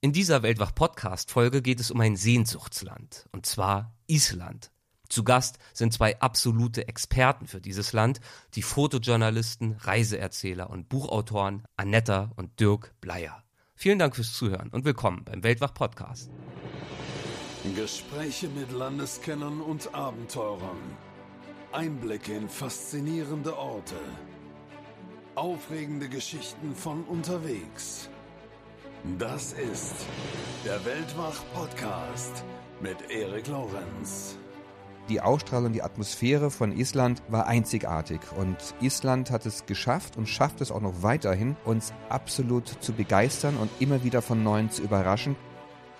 In dieser Weltwach-Podcast-Folge geht es um ein Sehnsuchtsland, und zwar Island. Zu Gast sind zwei absolute Experten für dieses Land, die Fotojournalisten, Reiseerzähler und Buchautoren Annetta und Dirk Bleier. Vielen Dank fürs Zuhören und willkommen beim Weltwach-Podcast. Gespräche mit Landeskennern und Abenteurern. Einblicke in faszinierende Orte. Aufregende Geschichten von unterwegs. Das ist der Weltwach-Podcast mit Erik Lorenz. Die Ausstrahlung, die Atmosphäre von Island war einzigartig und Island hat es geschafft und schafft es auch noch weiterhin, uns absolut zu begeistern und immer wieder von Neuem zu überraschen.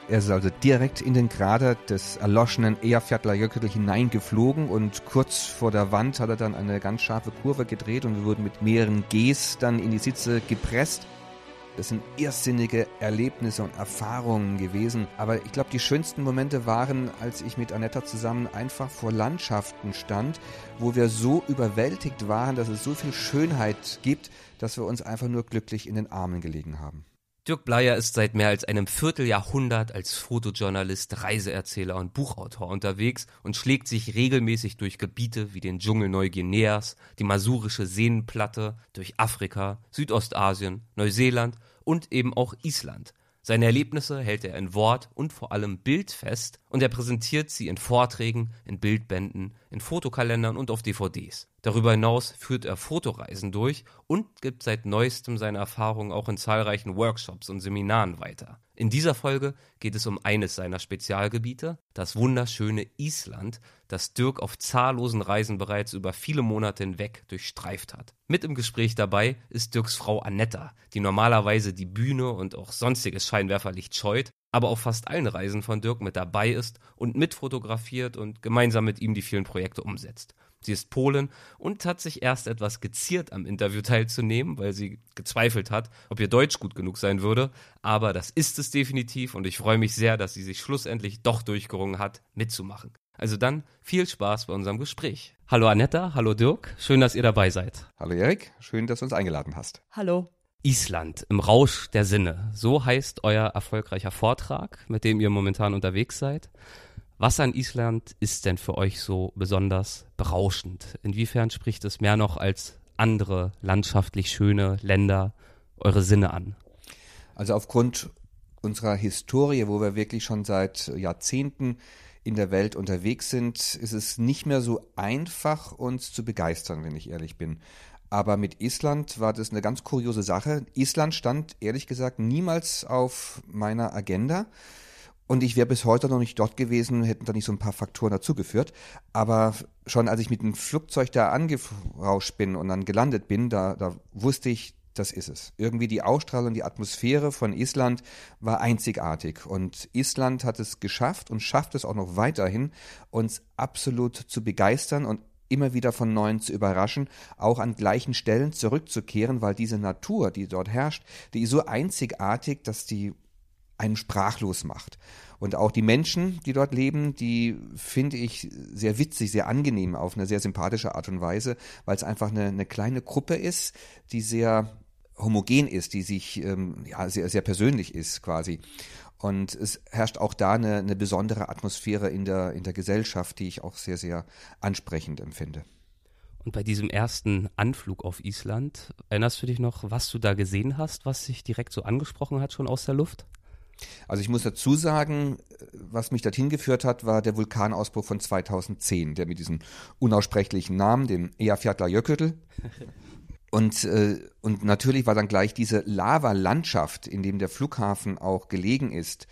Er ist also direkt in den Krater des erloschenen Eyjafjallajökull hineingeflogen und kurz vor der Wand hat er dann eine ganz scharfe Kurve gedreht und wir wurden mit mehreren Gs dann in die Sitze gepresst. Das sind irrsinnige Erlebnisse und Erfahrungen gewesen. Aber ich glaube, die schönsten Momente waren, als ich mit Anetta zusammen einfach vor Landschaften stand, wo wir so überwältigt waren, dass es so viel Schönheit gibt, dass wir uns einfach nur glücklich in den Armen gelegen haben. Dirk Bleier ist seit mehr als einem Vierteljahrhundert als Fotojournalist, Reiseerzähler und Buchautor unterwegs und schlägt sich regelmäßig durch Gebiete wie den Dschungel Neuguineas, die Masurische Seenplatte, durch Afrika, Südostasien, Neuseeland und eben auch Island. Seine Erlebnisse hält er in Wort und vor allem Bild fest und er präsentiert sie in Vorträgen, in Bildbänden, in Fotokalendern und auf DVDs. Darüber hinaus führt er Fotoreisen durch und gibt seit neuestem seine Erfahrungen auch in zahlreichen Workshops und Seminaren weiter. In dieser Folge geht es um eines seiner Spezialgebiete, das wunderschöne Island, das Dirk auf zahllosen Reisen bereits über viele Monate hinweg durchstreift hat. Mit im Gespräch dabei ist Dirks Frau Annetta, die normalerweise die Bühne und auch sonstiges Scheinwerferlicht scheut, aber auf fast allen Reisen von Dirk mit dabei ist und mitfotografiert und gemeinsam mit ihm die vielen Projekte umsetzt. Sie ist Polin und hat sich erst etwas geziert am Interview teilzunehmen, weil sie gezweifelt hat, ob ihr Deutsch gut genug sein würde. Aber das ist es definitiv und ich freue mich sehr, dass sie sich schlussendlich doch durchgerungen hat, mitzumachen. Also dann viel Spaß bei unserem Gespräch. Hallo Annetta, hallo Dirk, schön, dass ihr dabei seid. Hallo Erik, schön, dass du uns eingeladen hast. Hallo. Island im Rausch der Sinne. So heißt euer erfolgreicher Vortrag, mit dem ihr momentan unterwegs seid. Was an Island ist denn für euch so besonders berauschend? Inwiefern spricht es mehr noch als andere landschaftlich schöne Länder eure Sinne an? Also aufgrund unserer Historie, wo wir wirklich schon seit Jahrzehnten in der Welt unterwegs sind, ist es nicht mehr so einfach, uns zu begeistern, wenn ich ehrlich bin. Aber mit Island war das eine ganz kuriose Sache. Island stand ehrlich gesagt niemals auf meiner Agenda. Und ich wäre bis heute noch nicht dort gewesen, hätten da nicht so ein paar Faktoren dazugeführt. Aber schon als ich mit dem Flugzeug da angerauscht bin und dann gelandet bin, da, da wusste ich, das ist es. Irgendwie die Ausstrahlung, die Atmosphäre von Island war einzigartig. Und Island hat es geschafft und schafft es auch noch weiterhin, uns absolut zu begeistern und immer wieder von Neuem zu überraschen, auch an gleichen Stellen zurückzukehren, weil diese Natur, die dort herrscht, die ist so einzigartig, dass die einen sprachlos macht. Und auch die Menschen, die dort leben, die finde ich sehr witzig, sehr angenehm auf eine sehr sympathische Art und Weise, weil es einfach eine, eine kleine Gruppe ist, die sehr homogen ist, die sich ähm, ja sehr, sehr persönlich ist quasi. Und es herrscht auch da eine, eine besondere Atmosphäre in der, in der Gesellschaft, die ich auch sehr, sehr ansprechend empfinde. Und bei diesem ersten Anflug auf Island, erinnerst du dich noch, was du da gesehen hast, was sich direkt so angesprochen hat, schon aus der Luft? Also ich muss dazu sagen, was mich dorthin geführt hat, war der Vulkanausbruch von 2010, der mit diesem unaussprechlichen Namen, dem Eyjafjallajökull. Und, äh, und natürlich war dann gleich diese Lavalandschaft, in dem der Flughafen auch gelegen ist,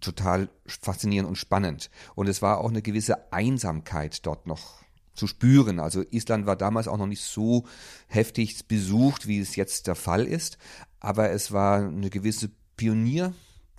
total faszinierend und spannend. Und es war auch eine gewisse Einsamkeit dort noch zu spüren. Also Island war damals auch noch nicht so heftig besucht, wie es jetzt der Fall ist. Aber es war eine gewisse Pionier-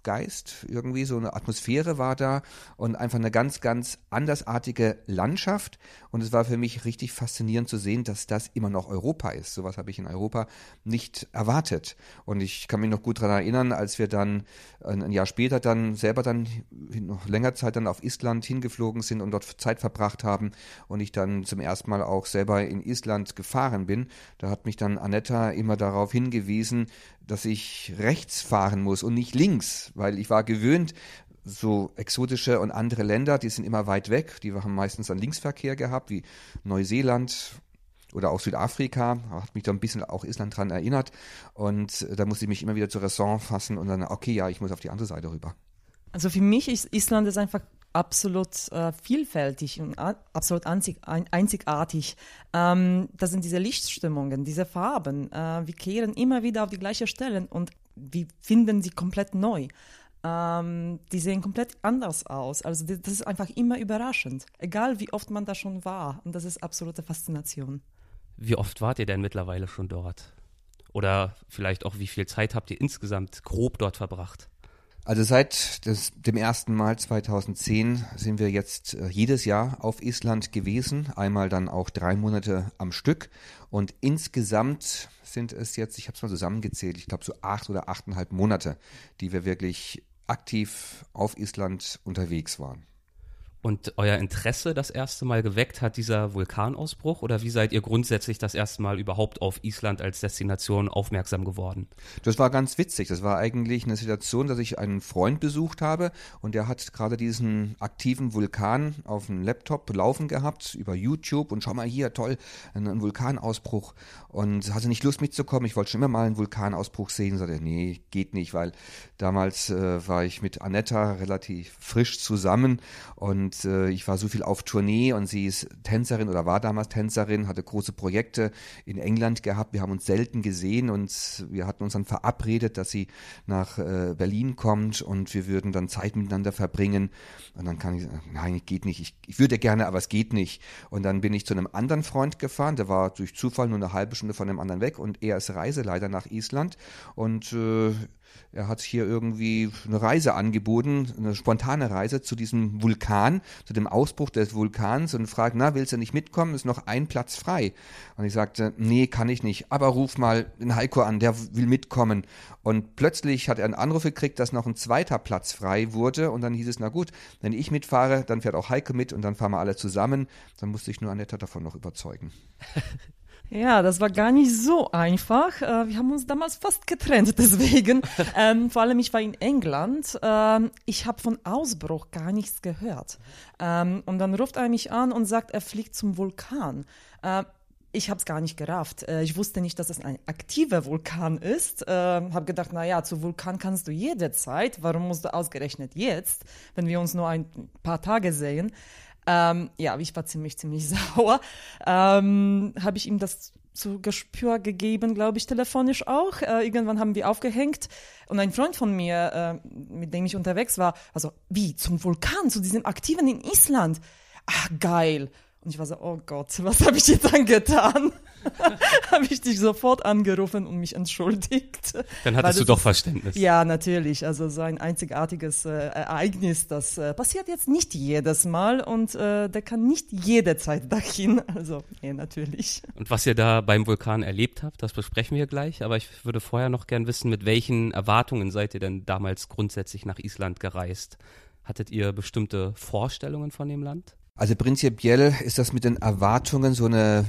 Geist, irgendwie so eine Atmosphäre war da und einfach eine ganz, ganz andersartige Landschaft. Und es war für mich richtig faszinierend zu sehen, dass das immer noch Europa ist. Sowas habe ich in Europa nicht erwartet. Und ich kann mich noch gut daran erinnern, als wir dann ein Jahr später dann selber dann noch länger Zeit dann auf Island hingeflogen sind und dort Zeit verbracht haben und ich dann zum ersten Mal auch selber in Island gefahren bin. Da hat mich dann Anetta immer darauf hingewiesen, dass ich rechts fahren muss und nicht links, weil ich war gewöhnt, so exotische und andere Länder, die sind immer weit weg, die haben meistens einen Linksverkehr gehabt, wie Neuseeland oder auch Südafrika, hat mich da ein bisschen auch Island dran erinnert und da musste ich mich immer wieder zur Raison fassen und dann, okay, ja, ich muss auf die andere Seite rüber. Also für mich ist Island ist einfach absolut äh, vielfältig und absolut einzig, ein, einzigartig. Ähm, das sind diese Lichtstimmungen, diese Farben. Äh, wir kehren immer wieder auf die gleichen Stellen und wir finden sie komplett neu. Ähm, die sehen komplett anders aus. Also das ist einfach immer überraschend, egal wie oft man da schon war. Und das ist absolute Faszination. Wie oft wart ihr denn mittlerweile schon dort? Oder vielleicht auch, wie viel Zeit habt ihr insgesamt grob dort verbracht? Also seit des, dem ersten Mal 2010 sind wir jetzt äh, jedes Jahr auf Island gewesen, einmal dann auch drei Monate am Stück und insgesamt sind es jetzt, ich habe es mal zusammengezählt, ich glaube so acht oder achteinhalb Monate, die wir wirklich aktiv auf Island unterwegs waren. Und euer Interesse das erste Mal geweckt hat dieser Vulkanausbruch oder wie seid ihr grundsätzlich das erste Mal überhaupt auf Island als Destination aufmerksam geworden? Das war ganz witzig. Das war eigentlich eine Situation, dass ich einen Freund besucht habe und der hat gerade diesen aktiven Vulkan auf dem Laptop laufen gehabt über YouTube und schau mal hier, toll, ein, Vulkanausbruch und hatte nicht Lust mitzukommen. Ich wollte schon immer mal einen Vulkanausbruch sehen. Sagte, nee, geht nicht, weil damals äh, war ich mit Anetta relativ frisch zusammen und und äh, ich war so viel auf Tournee und sie ist Tänzerin oder war damals Tänzerin, hatte große Projekte in England gehabt. Wir haben uns selten gesehen und wir hatten uns dann verabredet, dass sie nach äh, Berlin kommt und wir würden dann Zeit miteinander verbringen. Und dann kann ich sagen, nein, geht nicht. Ich, ich würde gerne, aber es geht nicht. Und dann bin ich zu einem anderen Freund gefahren, der war durch Zufall nur eine halbe Stunde von dem anderen weg und er ist Reiseleiter nach Island und äh, er hat hier irgendwie eine Reise angeboten, eine spontane Reise zu diesem Vulkan, zu dem Ausbruch des Vulkans und fragt, na, willst du nicht mitkommen? Ist noch ein Platz frei. Und ich sagte, nee, kann ich nicht. Aber ruf mal den Heiko an, der will mitkommen. Und plötzlich hat er einen Anruf gekriegt, dass noch ein zweiter Platz frei wurde. Und dann hieß es, na gut, wenn ich mitfahre, dann fährt auch Heiko mit und dann fahren wir alle zusammen. Dann musste ich nur Annette davon noch überzeugen. Ja, das war gar nicht so einfach. Äh, wir haben uns damals fast getrennt, deswegen. ähm, vor allem, ich war in England. Ähm, ich habe von Ausbruch gar nichts gehört. Ähm, und dann ruft er mich an und sagt, er fliegt zum Vulkan. Äh, ich habe es gar nicht gerafft. Äh, ich wusste nicht, dass es ein aktiver Vulkan ist. Äh, habe gedacht, na ja, zu Vulkan kannst du jederzeit. Warum musst du ausgerechnet jetzt, wenn wir uns nur ein paar Tage sehen? Ähm, ja, ich war ziemlich, ziemlich sauer. Ähm, Habe ich ihm das zu Gespür gegeben, glaube ich, telefonisch auch. Äh, irgendwann haben wir aufgehängt und ein Freund von mir, äh, mit dem ich unterwegs war, also wie zum Vulkan, zu diesem Aktiven in Island. Ach geil. Und ich war so, oh Gott, was habe ich jetzt angetan? habe ich dich sofort angerufen und mich entschuldigt. Dann hattest du doch Verständnis. ja, natürlich. Also so ein einzigartiges äh, Ereignis, das äh, passiert jetzt nicht jedes Mal und äh, der kann nicht jederzeit dahin. Also, nee, natürlich. Und was ihr da beim Vulkan erlebt habt, das besprechen wir gleich. Aber ich würde vorher noch gern wissen, mit welchen Erwartungen seid ihr denn damals grundsätzlich nach Island gereist? Hattet ihr bestimmte Vorstellungen von dem Land? Also prinzipiell ist das mit den Erwartungen so eine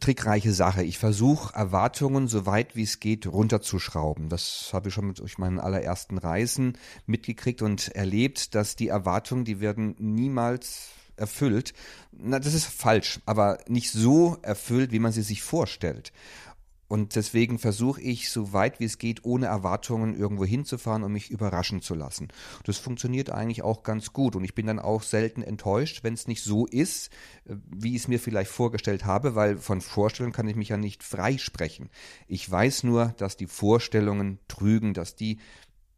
trickreiche Sache. Ich versuche Erwartungen so weit wie es geht runterzuschrauben. Das habe ich schon durch meinen allerersten Reisen mitgekriegt und erlebt, dass die Erwartungen, die werden niemals erfüllt. Na, das ist falsch, aber nicht so erfüllt, wie man sie sich vorstellt. Und deswegen versuche ich, so weit wie es geht, ohne Erwartungen irgendwo hinzufahren und mich überraschen zu lassen. Das funktioniert eigentlich auch ganz gut. Und ich bin dann auch selten enttäuscht, wenn es nicht so ist, äh, wie ich es mir vielleicht vorgestellt habe, weil von Vorstellungen kann ich mich ja nicht freisprechen. Ich weiß nur, dass die Vorstellungen trügen, dass die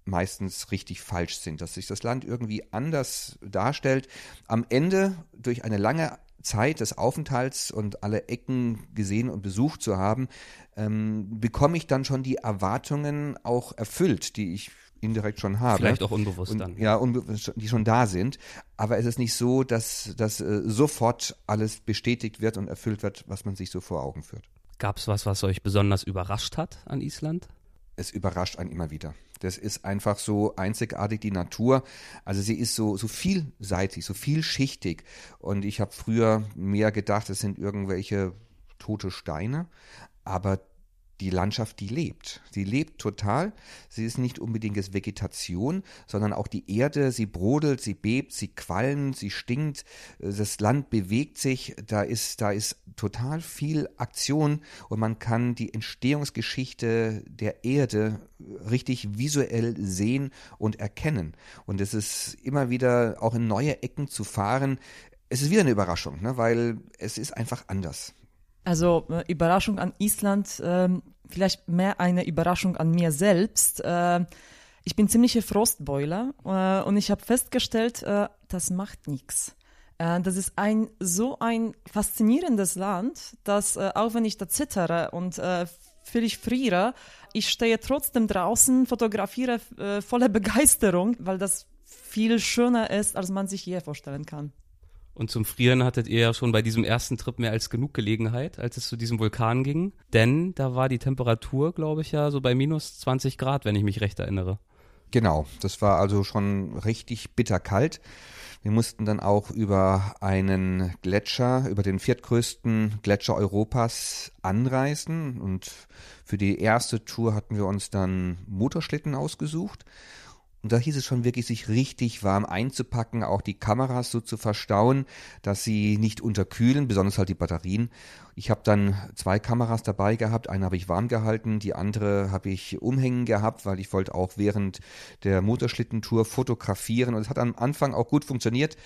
meistens richtig falsch sind, dass sich das Land irgendwie anders darstellt. Am Ende durch eine lange Zeit des Aufenthalts und alle Ecken gesehen und besucht zu haben, ähm, bekomme ich dann schon die Erwartungen auch erfüllt, die ich indirekt schon habe. Vielleicht auch unbewusst und, dann. Ja, unbewusst, die schon da sind. Aber es ist nicht so, dass, dass äh, sofort alles bestätigt wird und erfüllt wird, was man sich so vor Augen führt. Gab es was, was euch besonders überrascht hat an Island? Es überrascht einen immer wieder. Das ist einfach so einzigartig die Natur. Also sie ist so, so vielseitig, so vielschichtig. Und ich habe früher mehr gedacht, es sind irgendwelche tote Steine. Aber die Landschaft, die lebt. Sie lebt total. Sie ist nicht unbedingt jetzt Vegetation, sondern auch die Erde, sie brodelt, sie bebt, sie qualmt, sie stinkt. Das Land bewegt sich. Da ist, da ist total viel Aktion und man kann die Entstehungsgeschichte der Erde richtig visuell sehen und erkennen. Und es ist immer wieder auch in neue Ecken zu fahren. Es ist wieder eine Überraschung, ne? weil es ist einfach anders. Also äh, Überraschung an Island, äh, vielleicht mehr eine Überraschung an mir selbst. Äh, ich bin ziemliche Frostboiler äh, und ich habe festgestellt, äh, das macht nichts. Das ist ein so ein faszinierendes Land, dass auch wenn ich da zittere und völlig friere, ich stehe trotzdem draußen, fotografiere voller Begeisterung, weil das viel schöner ist, als man sich je vorstellen kann. Und zum Frieren hattet ihr ja schon bei diesem ersten Trip mehr als genug Gelegenheit, als es zu diesem Vulkan ging. Denn da war die Temperatur, glaube ich, ja so bei minus 20 Grad, wenn ich mich recht erinnere. Genau, das war also schon richtig bitterkalt. Wir mussten dann auch über einen Gletscher, über den viertgrößten Gletscher Europas anreisen. Und für die erste Tour hatten wir uns dann Motorschlitten ausgesucht. Und da hieß es schon wirklich, sich richtig warm einzupacken, auch die Kameras so zu verstauen, dass sie nicht unterkühlen, besonders halt die Batterien. Ich habe dann zwei Kameras dabei gehabt, eine habe ich warm gehalten, die andere habe ich umhängen gehabt, weil ich wollte auch während der Motorschlittentour fotografieren. Und es hat am Anfang auch gut funktioniert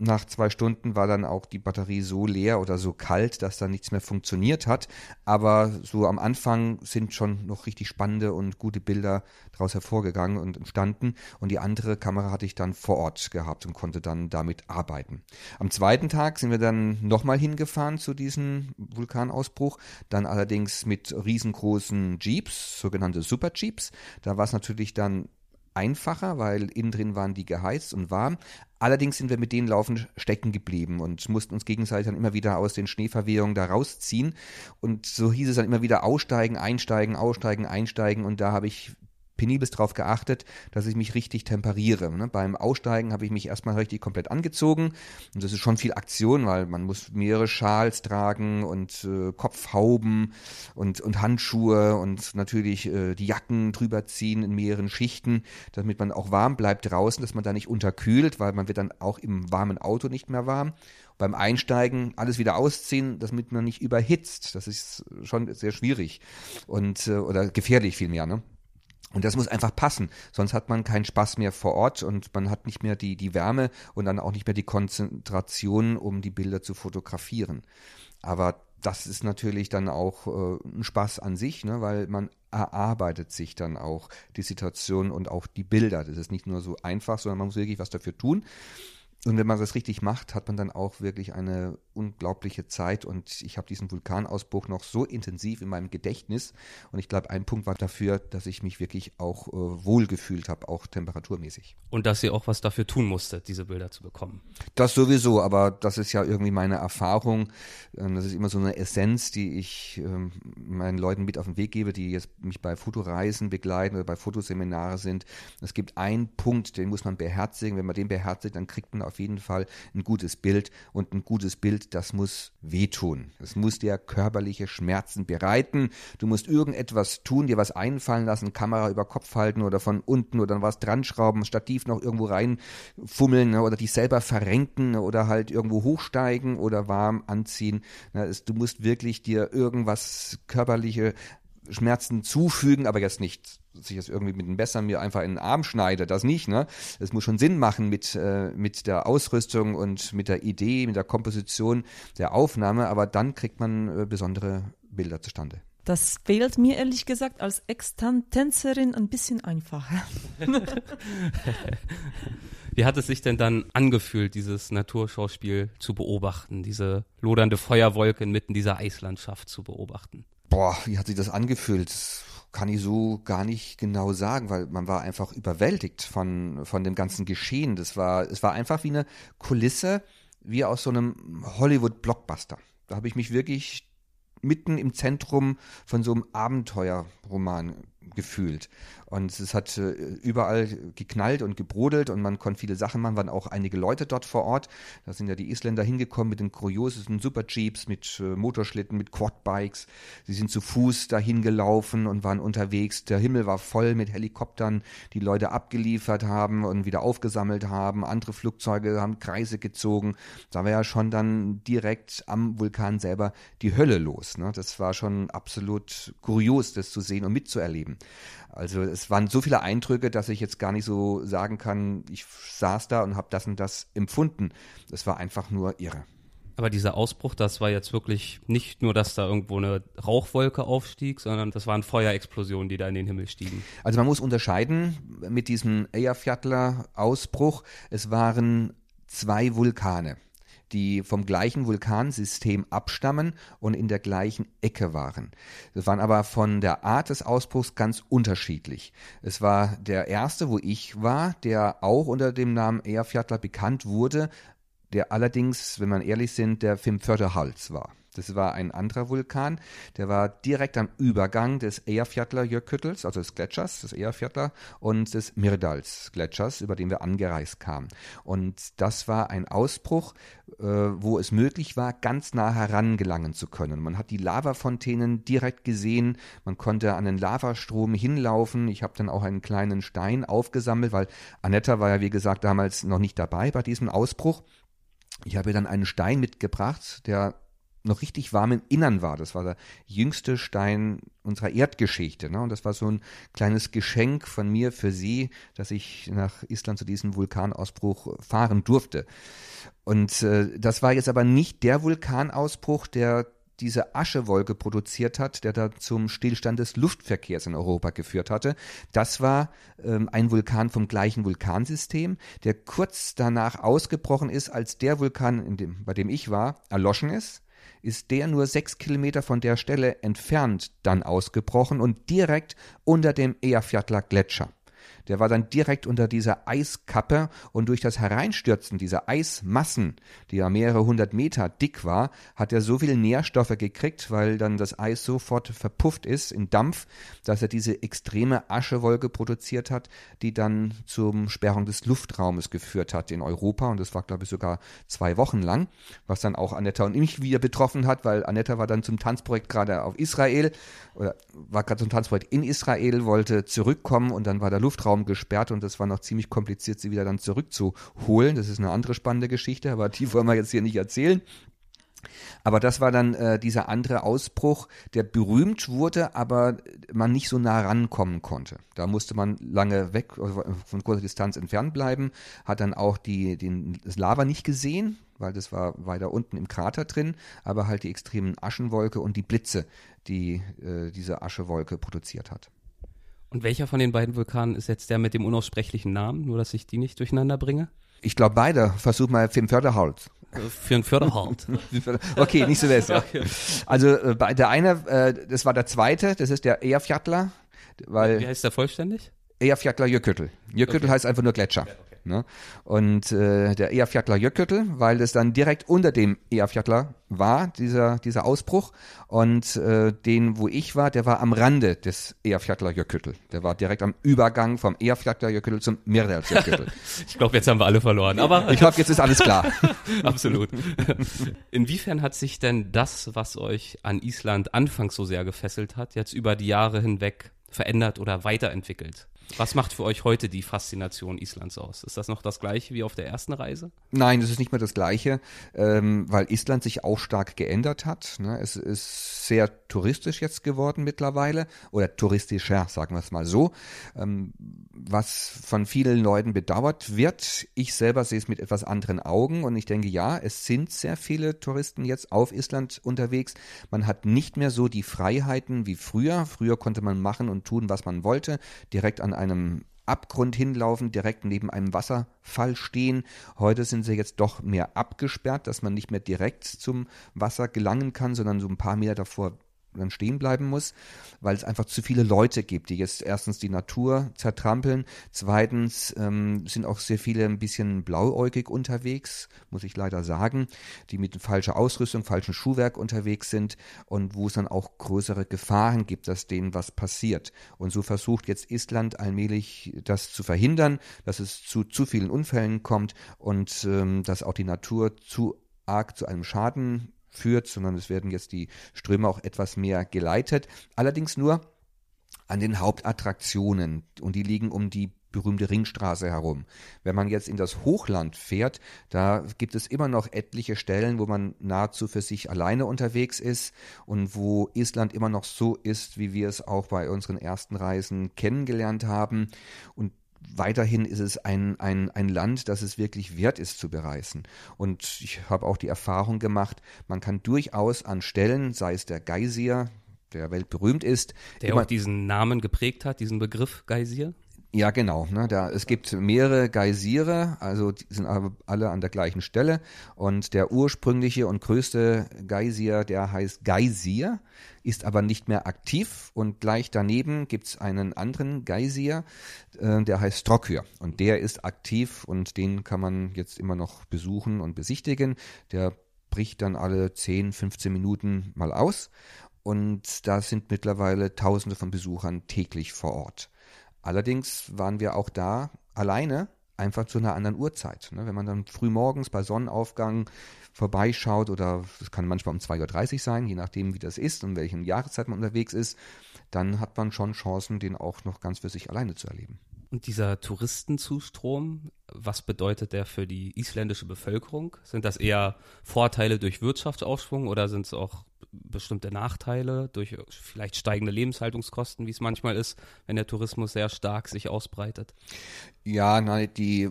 nach zwei Stunden war dann auch die Batterie so leer oder so kalt, dass da nichts mehr funktioniert hat. Aber so am Anfang sind schon noch richtig spannende und gute Bilder daraus hervorgegangen und entstanden. Und die andere Kamera hatte ich dann vor Ort gehabt und konnte dann damit arbeiten. Am zweiten Tag sind wir dann nochmal hingefahren zu diesem Vulkanausbruch. Dann allerdings mit riesengroßen Jeeps, sogenannte Super Jeeps. Da war es natürlich dann einfacher, weil innen drin waren die geheizt und warm. Allerdings sind wir mit denen laufend stecken geblieben und mussten uns gegenseitig dann immer wieder aus den Schneeverwehungen da rausziehen. Und so hieß es dann immer wieder aussteigen, einsteigen, aussteigen, einsteigen. Und da habe ich penibelst darauf geachtet, dass ich mich richtig temperiere. Ne? Beim Aussteigen habe ich mich erstmal richtig komplett angezogen und das ist schon viel Aktion, weil man muss mehrere Schals tragen und äh, Kopfhauben und, und Handschuhe und natürlich äh, die Jacken drüber ziehen in mehreren Schichten, damit man auch warm bleibt draußen, dass man da nicht unterkühlt, weil man wird dann auch im warmen Auto nicht mehr warm beim Einsteigen alles wieder ausziehen, damit man nicht überhitzt. Das ist schon sehr schwierig und äh, oder gefährlich vielmehr. Ne? Und das muss einfach passen, sonst hat man keinen Spaß mehr vor Ort und man hat nicht mehr die, die Wärme und dann auch nicht mehr die Konzentration, um die Bilder zu fotografieren. Aber das ist natürlich dann auch äh, ein Spaß an sich, ne, weil man erarbeitet sich dann auch die Situation und auch die Bilder. Das ist nicht nur so einfach, sondern man muss wirklich was dafür tun. Und wenn man das richtig macht, hat man dann auch wirklich eine unglaubliche Zeit. Und ich habe diesen Vulkanausbruch noch so intensiv in meinem Gedächtnis. Und ich glaube, ein Punkt war dafür, dass ich mich wirklich auch äh, wohlgefühlt habe, auch temperaturmäßig. Und dass ihr auch was dafür tun musstet, diese Bilder zu bekommen. Das sowieso, aber das ist ja irgendwie meine Erfahrung. Ähm, das ist immer so eine Essenz, die ich ähm, meinen Leuten mit auf den Weg gebe, die jetzt mich bei Fotoreisen begleiten oder bei Fotoseminare sind. Es gibt einen Punkt, den muss man beherzigen. Wenn man den beherzigt, dann kriegt man auf jeden Fall ein gutes Bild und ein gutes Bild, das muss wehtun. Es muss dir körperliche Schmerzen bereiten. Du musst irgendetwas tun, dir was einfallen lassen, Kamera über Kopf halten oder von unten oder was dran schrauben, Stativ noch irgendwo reinfummeln ne, oder dich selber verrenken oder halt irgendwo hochsteigen oder warm anziehen. Du musst wirklich dir irgendwas körperliche Schmerzen zufügen, aber jetzt nicht sich jetzt irgendwie mit dem Messer mir einfach in den Arm schneide, das nicht, ne? Es muss schon Sinn machen mit, äh, mit der Ausrüstung und mit der Idee, mit der Komposition der Aufnahme, aber dann kriegt man äh, besondere Bilder zustande. Das fehlt mir ehrlich gesagt als Extern-Tänzerin ein bisschen einfacher. Wie hat es sich denn dann angefühlt, dieses Naturschauspiel zu beobachten, diese lodernde Feuerwolke inmitten dieser Eislandschaft zu beobachten? Boah, wie hat sich das angefühlt? Das kann ich so gar nicht genau sagen, weil man war einfach überwältigt von, von dem ganzen Geschehen. Das war, es war einfach wie eine Kulisse, wie aus so einem Hollywood-Blockbuster. Da habe ich mich wirklich mitten im Zentrum von so einem Abenteuerroman gefühlt. Und es hat äh, überall geknallt und gebrodelt und man konnte viele Sachen machen, waren auch einige Leute dort vor Ort. Da sind ja die Isländer hingekommen mit den kuriosesten Superjeeps, mit äh, Motorschlitten, mit Quadbikes. Sie sind zu Fuß dahin gelaufen und waren unterwegs. Der Himmel war voll mit Helikoptern, die Leute abgeliefert haben und wieder aufgesammelt haben. Andere Flugzeuge haben Kreise gezogen. Da war ja schon dann direkt am Vulkan selber die Hölle los. Ne? Das war schon absolut kurios, das zu sehen und mitzuerleben. Also es waren so viele Eindrücke, dass ich jetzt gar nicht so sagen kann, ich saß da und habe das und das empfunden. Es war einfach nur irre. Aber dieser Ausbruch, das war jetzt wirklich nicht nur, dass da irgendwo eine Rauchwolke aufstieg, sondern das waren Feuerexplosionen, die da in den Himmel stiegen. Also man muss unterscheiden mit diesem Eyjafjallajökull-Ausbruch. Es waren zwei Vulkane die vom gleichen Vulkansystem abstammen und in der gleichen Ecke waren. Das waren aber von der Art des Ausbruchs ganz unterschiedlich. Es war der erste, wo ich war, der auch unter dem Namen Eyjafjallajökull bekannt wurde, der allerdings, wenn man ehrlich sind, der Fimfjörderhals war. Das war ein anderer Vulkan, der war direkt am Übergang des Eyjafjallajökulls, also des Gletschers, des Eyjafjalla und des Myrdals-Gletschers, über den wir angereist kamen. Und das war ein Ausbruch, äh, wo es möglich war, ganz nah herangelangen zu können. Man hat die Lavafontänen direkt gesehen, man konnte an den Lavastrom hinlaufen. Ich habe dann auch einen kleinen Stein aufgesammelt, weil Anetta war ja, wie gesagt, damals noch nicht dabei bei diesem Ausbruch. Ich habe dann einen Stein mitgebracht, der noch richtig warm im Innern war. Das war der jüngste Stein unserer Erdgeschichte. Ne? Und das war so ein kleines Geschenk von mir für sie, dass ich nach Island zu diesem Vulkanausbruch fahren durfte. Und äh, das war jetzt aber nicht der Vulkanausbruch, der diese Aschewolke produziert hat, der da zum Stillstand des Luftverkehrs in Europa geführt hatte. Das war ähm, ein Vulkan vom gleichen Vulkansystem, der kurz danach ausgebrochen ist, als der Vulkan, dem, bei dem ich war, erloschen ist ist der nur sechs Kilometer von der Stelle entfernt dann ausgebrochen und direkt unter dem Eyjafjallajökull Gletscher. Der war dann direkt unter dieser Eiskappe und durch das Hereinstürzen dieser Eismassen, die ja mehrere hundert Meter dick war, hat er so viel Nährstoffe gekriegt, weil dann das Eis sofort verpufft ist in Dampf, dass er diese extreme Aschewolke produziert hat, die dann zum Sperrung des Luftraumes geführt hat in Europa. Und das war glaube ich sogar zwei Wochen lang, was dann auch Anetta und mich wieder betroffen hat, weil Anetta war dann zum Tanzprojekt gerade auf Israel oder war gerade zum Tanzprojekt in Israel, wollte zurückkommen und dann war der Luftraum Luftraum gesperrt und es war noch ziemlich kompliziert, sie wieder dann zurückzuholen. Das ist eine andere spannende Geschichte, aber die wollen wir jetzt hier nicht erzählen. Aber das war dann äh, dieser andere Ausbruch, der berühmt wurde, aber man nicht so nah rankommen konnte. Da musste man lange weg, also von kurzer Distanz entfernt bleiben, hat dann auch die, den, das Lava nicht gesehen, weil das war weiter unten im Krater drin, aber halt die extremen Aschenwolke und die Blitze, die äh, diese Aschewolke produziert hat. Und welcher von den beiden Vulkanen ist jetzt der mit dem unaussprechlichen Namen, nur dass ich die nicht durcheinander bringe? Ich glaube beide. Versuch mal für den Förderhalt. Also für einen Förderhalt. okay, nicht so besser. Also äh, der eine, äh, das war der zweite, das ist der Eyjafjallajökull. Weil Wie heißt der vollständig? Eyjafjallajökull. Jökull okay. heißt einfach nur Gletscher. Okay. Ne? Und äh, der Eyjafjallajökull, weil es dann direkt unter dem Eyjafjalla war, dieser, dieser Ausbruch. Und äh, den, wo ich war, der war am Rande des Eyjafjallajökull. Der war direkt am Übergang vom Eyjafjallajökull zum Myrdalsjökull. ich glaube, jetzt haben wir alle verloren. Aber ich glaube, jetzt ist alles klar. Absolut. Inwiefern hat sich denn das, was euch an Island anfangs so sehr gefesselt hat, jetzt über die Jahre hinweg verändert oder weiterentwickelt? Was macht für euch heute die Faszination Islands aus? Ist das noch das gleiche wie auf der ersten Reise? Nein, es ist nicht mehr das gleiche, ähm, weil Island sich auch stark geändert hat. Ne? Es ist sehr touristisch jetzt geworden mittlerweile oder touristischer, sagen wir es mal so, ähm, was von vielen Leuten bedauert wird. Ich selber sehe es mit etwas anderen Augen und ich denke, ja, es sind sehr viele Touristen jetzt auf Island unterwegs. Man hat nicht mehr so die Freiheiten wie früher. Früher konnte man machen und tun, was man wollte, direkt an einem Abgrund hinlaufen, direkt neben einem Wasserfall stehen. Heute sind sie jetzt doch mehr abgesperrt, dass man nicht mehr direkt zum Wasser gelangen kann, sondern so ein paar Meter davor dann stehen bleiben muss, weil es einfach zu viele Leute gibt, die jetzt erstens die Natur zertrampeln, zweitens ähm, sind auch sehr viele ein bisschen blauäugig unterwegs, muss ich leider sagen, die mit falscher Ausrüstung, falschem Schuhwerk unterwegs sind und wo es dann auch größere Gefahren gibt, dass denen was passiert. Und so versucht jetzt Island allmählich das zu verhindern, dass es zu zu vielen Unfällen kommt und ähm, dass auch die Natur zu arg zu einem Schaden führt, sondern es werden jetzt die Ströme auch etwas mehr geleitet. Allerdings nur an den Hauptattraktionen und die liegen um die berühmte Ringstraße herum. Wenn man jetzt in das Hochland fährt, da gibt es immer noch etliche Stellen, wo man nahezu für sich alleine unterwegs ist und wo Island immer noch so ist, wie wir es auch bei unseren ersten Reisen kennengelernt haben. Und weiterhin ist es ein, ein, ein Land, das es wirklich wert ist zu bereisen. Und ich habe auch die Erfahrung gemacht, man kann durchaus an Stellen, sei es der Geysir, der weltberühmt ist. Der auch diesen Namen geprägt hat, diesen Begriff Geysir? Ja, genau. Ne, da, es gibt mehrere Geysire, also die sind aber alle an der gleichen Stelle. Und der ursprüngliche und größte Geysir, der heißt Geysir, ist aber nicht mehr aktiv. Und gleich daneben gibt's einen anderen Geysir, äh, der heißt Strokhyr. Und der ist aktiv und den kann man jetzt immer noch besuchen und besichtigen. Der bricht dann alle 10, 15 Minuten mal aus. Und da sind mittlerweile Tausende von Besuchern täglich vor Ort. Allerdings waren wir auch da alleine, einfach zu einer anderen Uhrzeit. Ne? Wenn man dann früh morgens bei Sonnenaufgang vorbeischaut oder es kann manchmal um 2.30 Uhr sein, je nachdem wie das ist und welchen Jahreszeit man unterwegs ist, dann hat man schon Chancen, den auch noch ganz für sich alleine zu erleben. Und dieser Touristenzustrom, was bedeutet der für die isländische Bevölkerung? Sind das eher Vorteile durch Wirtschaftsaufschwung oder sind es auch bestimmte Nachteile durch vielleicht steigende Lebenshaltungskosten, wie es manchmal ist, wenn der Tourismus sehr stark sich ausbreitet? Ja, nein, die,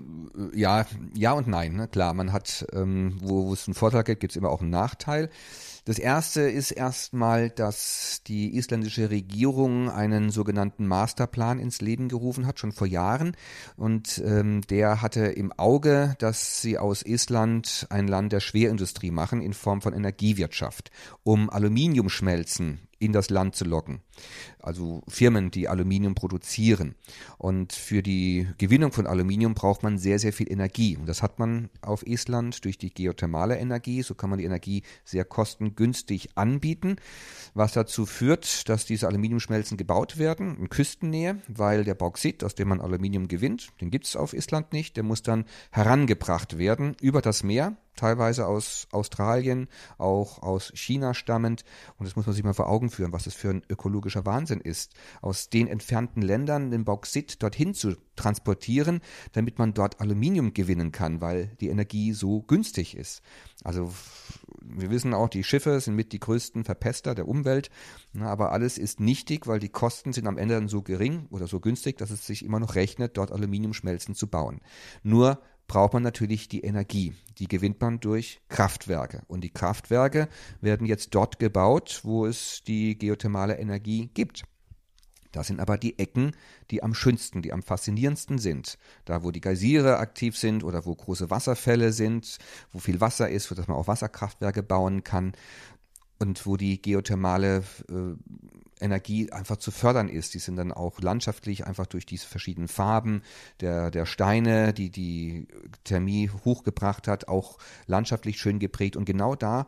ja, ja und nein, ne? klar. Man hat, ähm, wo, es einen Vorteil gibt, gibt es immer auch einen Nachteil. Das erste ist erstmal, dass die isländische Regierung einen sogenannten Masterplan ins Leben gerufen hat, schon vor Jahren. Und ähm, der hatte im Auge, dass sie aus Island ein Land der Schwerindustrie machen in Form von Energiewirtschaft, um Aluminiumschmelzen in das Land zu locken. Also Firmen, die Aluminium produzieren. Und für die Gewinnung von Aluminium braucht man sehr, sehr viel Energie. Und das hat man auf Island durch die geothermale Energie. So kann man die Energie sehr kostengünstig anbieten, was dazu führt, dass diese Aluminiumschmelzen gebaut werden in Küstennähe, weil der Bauxit, aus dem man Aluminium gewinnt, den gibt es auf Island nicht, der muss dann herangebracht werden über das Meer teilweise aus Australien, auch aus China stammend. Und das muss man sich mal vor Augen führen, was das für ein ökologischer Wahnsinn ist, aus den entfernten Ländern den Bauxit dorthin zu transportieren, damit man dort Aluminium gewinnen kann, weil die Energie so günstig ist. Also wir wissen auch, die Schiffe sind mit die größten Verpester der Umwelt, aber alles ist nichtig, weil die Kosten sind am Ende dann so gering oder so günstig, dass es sich immer noch rechnet, dort Aluminiumschmelzen zu bauen. Nur braucht man natürlich die Energie. Die gewinnt man durch Kraftwerke. Und die Kraftwerke werden jetzt dort gebaut, wo es die geothermale Energie gibt. Das sind aber die Ecken, die am schönsten, die am faszinierendsten sind. Da, wo die Geysire aktiv sind oder wo große Wasserfälle sind, wo viel Wasser ist, dass man auch Wasserkraftwerke bauen kann und wo die geothermale äh, Energie einfach zu fördern ist. Die sind dann auch landschaftlich einfach durch diese verschiedenen Farben der, der Steine, die die Thermie hochgebracht hat, auch landschaftlich schön geprägt. Und genau da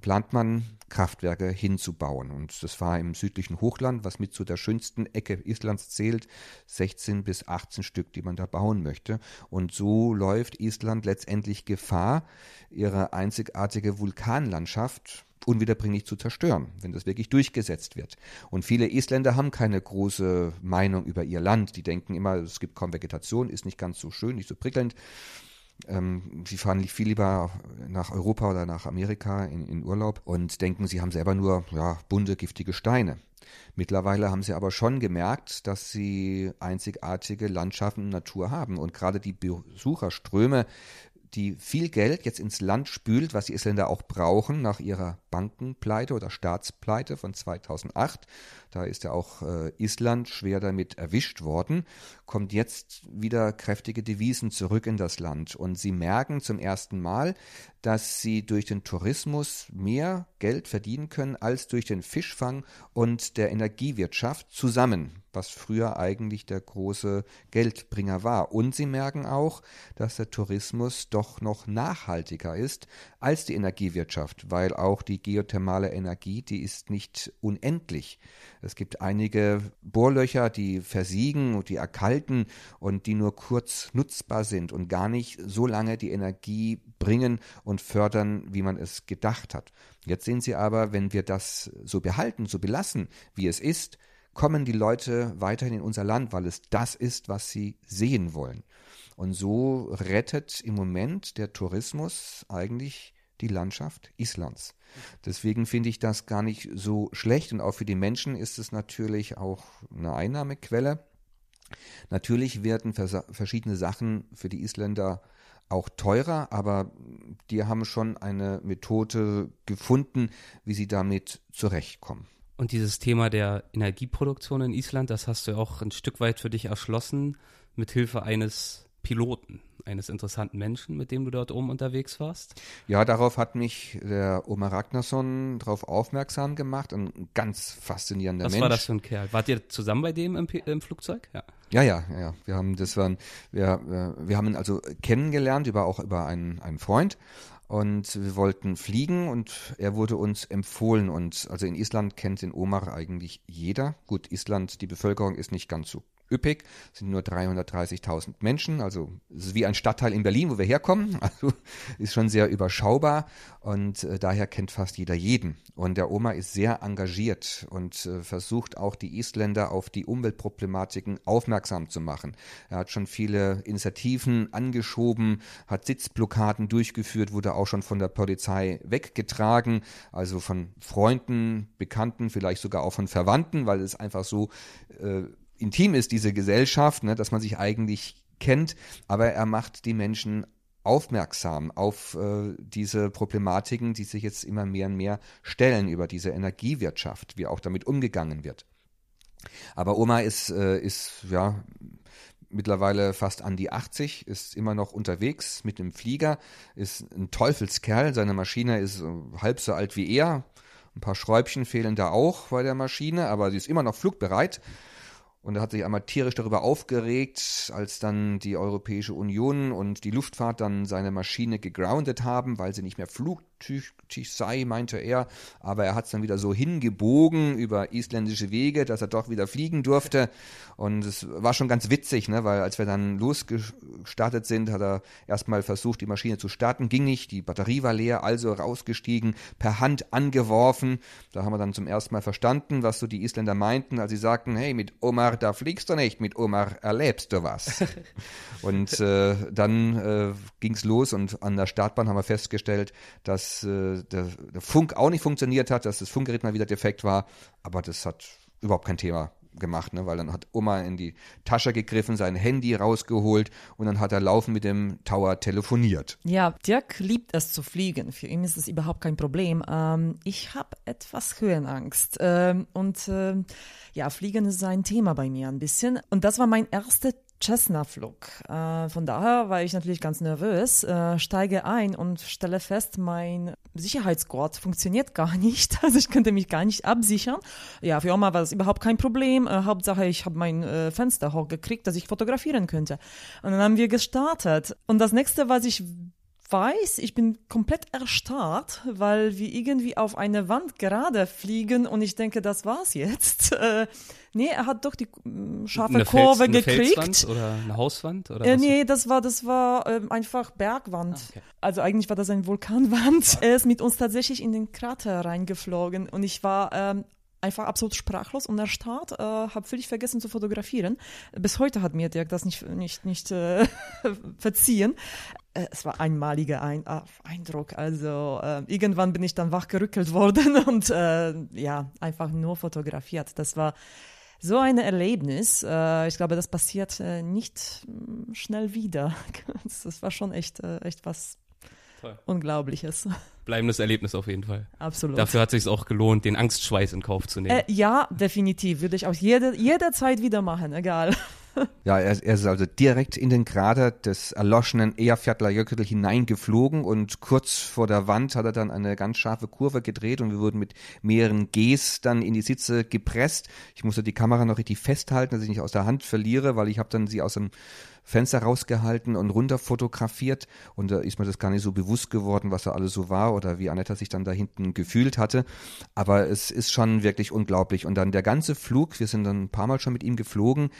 plant man Kraftwerke hinzubauen. Und das war im südlichen Hochland, was mit zu der schönsten Ecke Islands zählt, 16 bis 18 Stück, die man da bauen möchte. Und so läuft Island letztendlich Gefahr, ihre einzigartige Vulkanlandschaft unwiederbringlich zu zerstören, wenn das wirklich durchgesetzt wird. Und viele Isländer haben keine große Meinung über ihr Land. Die denken immer, es gibt kaum Vegetation, ist nicht ganz so schön, nicht so prickelnd. Ähm, sie fahren viel lieber nach Europa oder nach Amerika in, in Urlaub und denken, sie haben selber nur ja, bunte, giftige Steine. Mittlerweile haben sie aber schon gemerkt, dass sie einzigartige Landschaften und Natur haben. Und gerade die Besucherströme die viel Geld jetzt ins Land spült, was die Isländer auch brauchen nach ihrer Bankenpleite oder Staatspleite von 2008. Da ist ja auch äh, Island schwer damit erwischt worden. Kommt jetzt wieder kräftige Devisen zurück in das Land. Und sie merken zum ersten Mal, dass sie durch den Tourismus mehr Geld verdienen können als durch den Fischfang und der Energiewirtschaft zusammen was früher eigentlich der große Geldbringer war. Und sie merken auch, dass der Tourismus doch noch nachhaltiger ist als die Energiewirtschaft, weil auch die geothermale Energie, die ist nicht unendlich. Es gibt einige Bohrlöcher, die versiegen und die erkalten und die nur kurz nutzbar sind und gar nicht so lange die Energie bringen und fördern, wie man es gedacht hat. Jetzt sehen Sie aber, wenn wir das so behalten, so belassen, wie es ist, kommen die Leute weiterhin in unser Land, weil es das ist, was sie sehen wollen. Und so rettet im Moment der Tourismus eigentlich die Landschaft Islands. Deswegen finde ich das gar nicht so schlecht und auch für die Menschen ist es natürlich auch eine Einnahmequelle. Natürlich werden verschiedene Sachen für die Isländer auch teurer, aber die haben schon eine Methode gefunden, wie sie damit zurechtkommen. Und dieses Thema der Energieproduktion in Island, das hast du auch ein Stück weit für dich erschlossen, mit Hilfe eines Piloten, eines interessanten Menschen, mit dem du dort oben unterwegs warst? Ja, darauf hat mich der Omar Ragnarsson darauf aufmerksam gemacht. Ein ganz faszinierender Was Mensch. Was war das für ein Kerl? Wart ihr zusammen bei dem im, im Flugzeug? Ja. Ja, ja, ja. Wir haben das waren, wir, wir haben ihn also kennengelernt über auch über einen, einen Freund und wir wollten fliegen und er wurde uns empfohlen und also in Island kennt den Omar eigentlich jeder. Gut, Island, die Bevölkerung ist nicht ganz so üppig, sind nur 330.000 Menschen, also es ist wie ein Stadtteil in Berlin, wo wir herkommen, also ist schon sehr überschaubar. Und äh, daher kennt fast jeder jeden. Und der Oma ist sehr engagiert und äh, versucht auch die Isländer auf die Umweltproblematiken aufmerksam zu machen. Er hat schon viele Initiativen angeschoben, hat Sitzblockaden durchgeführt, wurde auch schon von der Polizei weggetragen, also von Freunden, Bekannten, vielleicht sogar auch von Verwandten, weil es einfach so äh, intim ist, diese Gesellschaft, ne, dass man sich eigentlich kennt, aber er macht die Menschen aufmerksam auf äh, diese Problematiken, die sich jetzt immer mehr und mehr stellen über diese Energiewirtschaft, wie auch damit umgegangen wird. Aber Oma ist, äh, ist ja mittlerweile fast an die 80, ist immer noch unterwegs mit dem Flieger, ist ein Teufelskerl, seine Maschine ist halb so alt wie er. Ein paar Schräubchen fehlen da auch bei der Maschine, aber sie ist immer noch flugbereit. Und er hat sich einmal tierisch darüber aufgeregt, als dann die Europäische Union und die Luftfahrt dann seine Maschine gegroundet haben, weil sie nicht mehr flugtüchtig sei, meinte er. Aber er hat es dann wieder so hingebogen über isländische Wege, dass er doch wieder fliegen durfte. Und es war schon ganz witzig, ne? weil als wir dann losgestartet sind, hat er erstmal versucht, die Maschine zu starten. Ging nicht, die Batterie war leer, also rausgestiegen, per Hand angeworfen. Da haben wir dann zum ersten Mal verstanden, was so die Isländer meinten, als sie sagten, hey, mit Omar da fliegst du nicht, mit Omar erlebst du was. und äh, dann äh, ging los und an der Startbahn haben wir festgestellt, dass äh, der, der Funk auch nicht funktioniert hat, dass das Funkgerät mal wieder defekt war, aber das hat überhaupt kein Thema gemacht, ne? weil dann hat Oma in die Tasche gegriffen, sein Handy rausgeholt und dann hat er laufen mit dem Tower telefoniert. Ja, Dirk liebt es zu fliegen. Für ihn ist es überhaupt kein Problem. Ähm, ich habe etwas Höhenangst ähm, und äh, ja, Fliegen ist ein Thema bei mir ein bisschen. Und das war mein erster Cessna-Flug. Äh, von daher war ich natürlich ganz nervös, äh, steige ein und stelle fest, mein Sicherheitsgurt funktioniert gar nicht. Also ich könnte mich gar nicht absichern. Ja, für Oma war das überhaupt kein Problem. Äh, Hauptsache, ich habe mein äh, Fenster hochgekriegt, dass ich fotografieren könnte. Und dann haben wir gestartet. Und das nächste, was ich weiß, ich bin komplett erstarrt, weil wir irgendwie auf eine Wand gerade fliegen und ich denke, das war's jetzt. Äh, nee, er hat doch die äh, scharfe eine Kurve Fels, gekriegt. Eine Felswand oder eine Hauswand? Oder äh, nee, das war, das war äh, einfach Bergwand. Ah, okay. Also eigentlich war das eine Vulkanwand. Er ist mit uns tatsächlich in den Krater reingeflogen und ich war ähm, einfach absolut sprachlos und erstarrt, äh, habe völlig vergessen zu fotografieren. Bis heute hat mir Dirk das nicht, nicht, nicht äh, verziehen. Äh, es war ein einmaliger ein äh, Eindruck. Also äh, irgendwann bin ich dann wachgerückelt worden und äh, ja, einfach nur fotografiert. Das war so ein Erlebnis. Äh, ich glaube, das passiert nicht mm, schnell wieder. Das war schon echt, echt was Toll. Unglaubliches. Bleibendes Erlebnis auf jeden Fall. Absolut. Dafür hat es sich auch gelohnt, den Angstschweiß in Kauf zu nehmen. Äh, ja, definitiv. Würde ich auch jede, jederzeit wieder machen, egal. Ja, er, er ist also direkt in den Krater des erloschenen Eyjafjallajökull hineingeflogen und kurz vor der Wand hat er dann eine ganz scharfe Kurve gedreht und wir wurden mit mehreren Gs dann in die Sitze gepresst. Ich musste die Kamera noch richtig festhalten, dass ich nicht aus der Hand verliere, weil ich habe dann sie aus dem Fenster rausgehalten und runter fotografiert und da ist mir das gar nicht so bewusst geworden, was da alles so war oder wie Annetta sich dann da hinten gefühlt hatte. Aber es ist schon wirklich unglaublich. Und dann der ganze Flug, wir sind dann ein paar Mal schon mit ihm geflogen,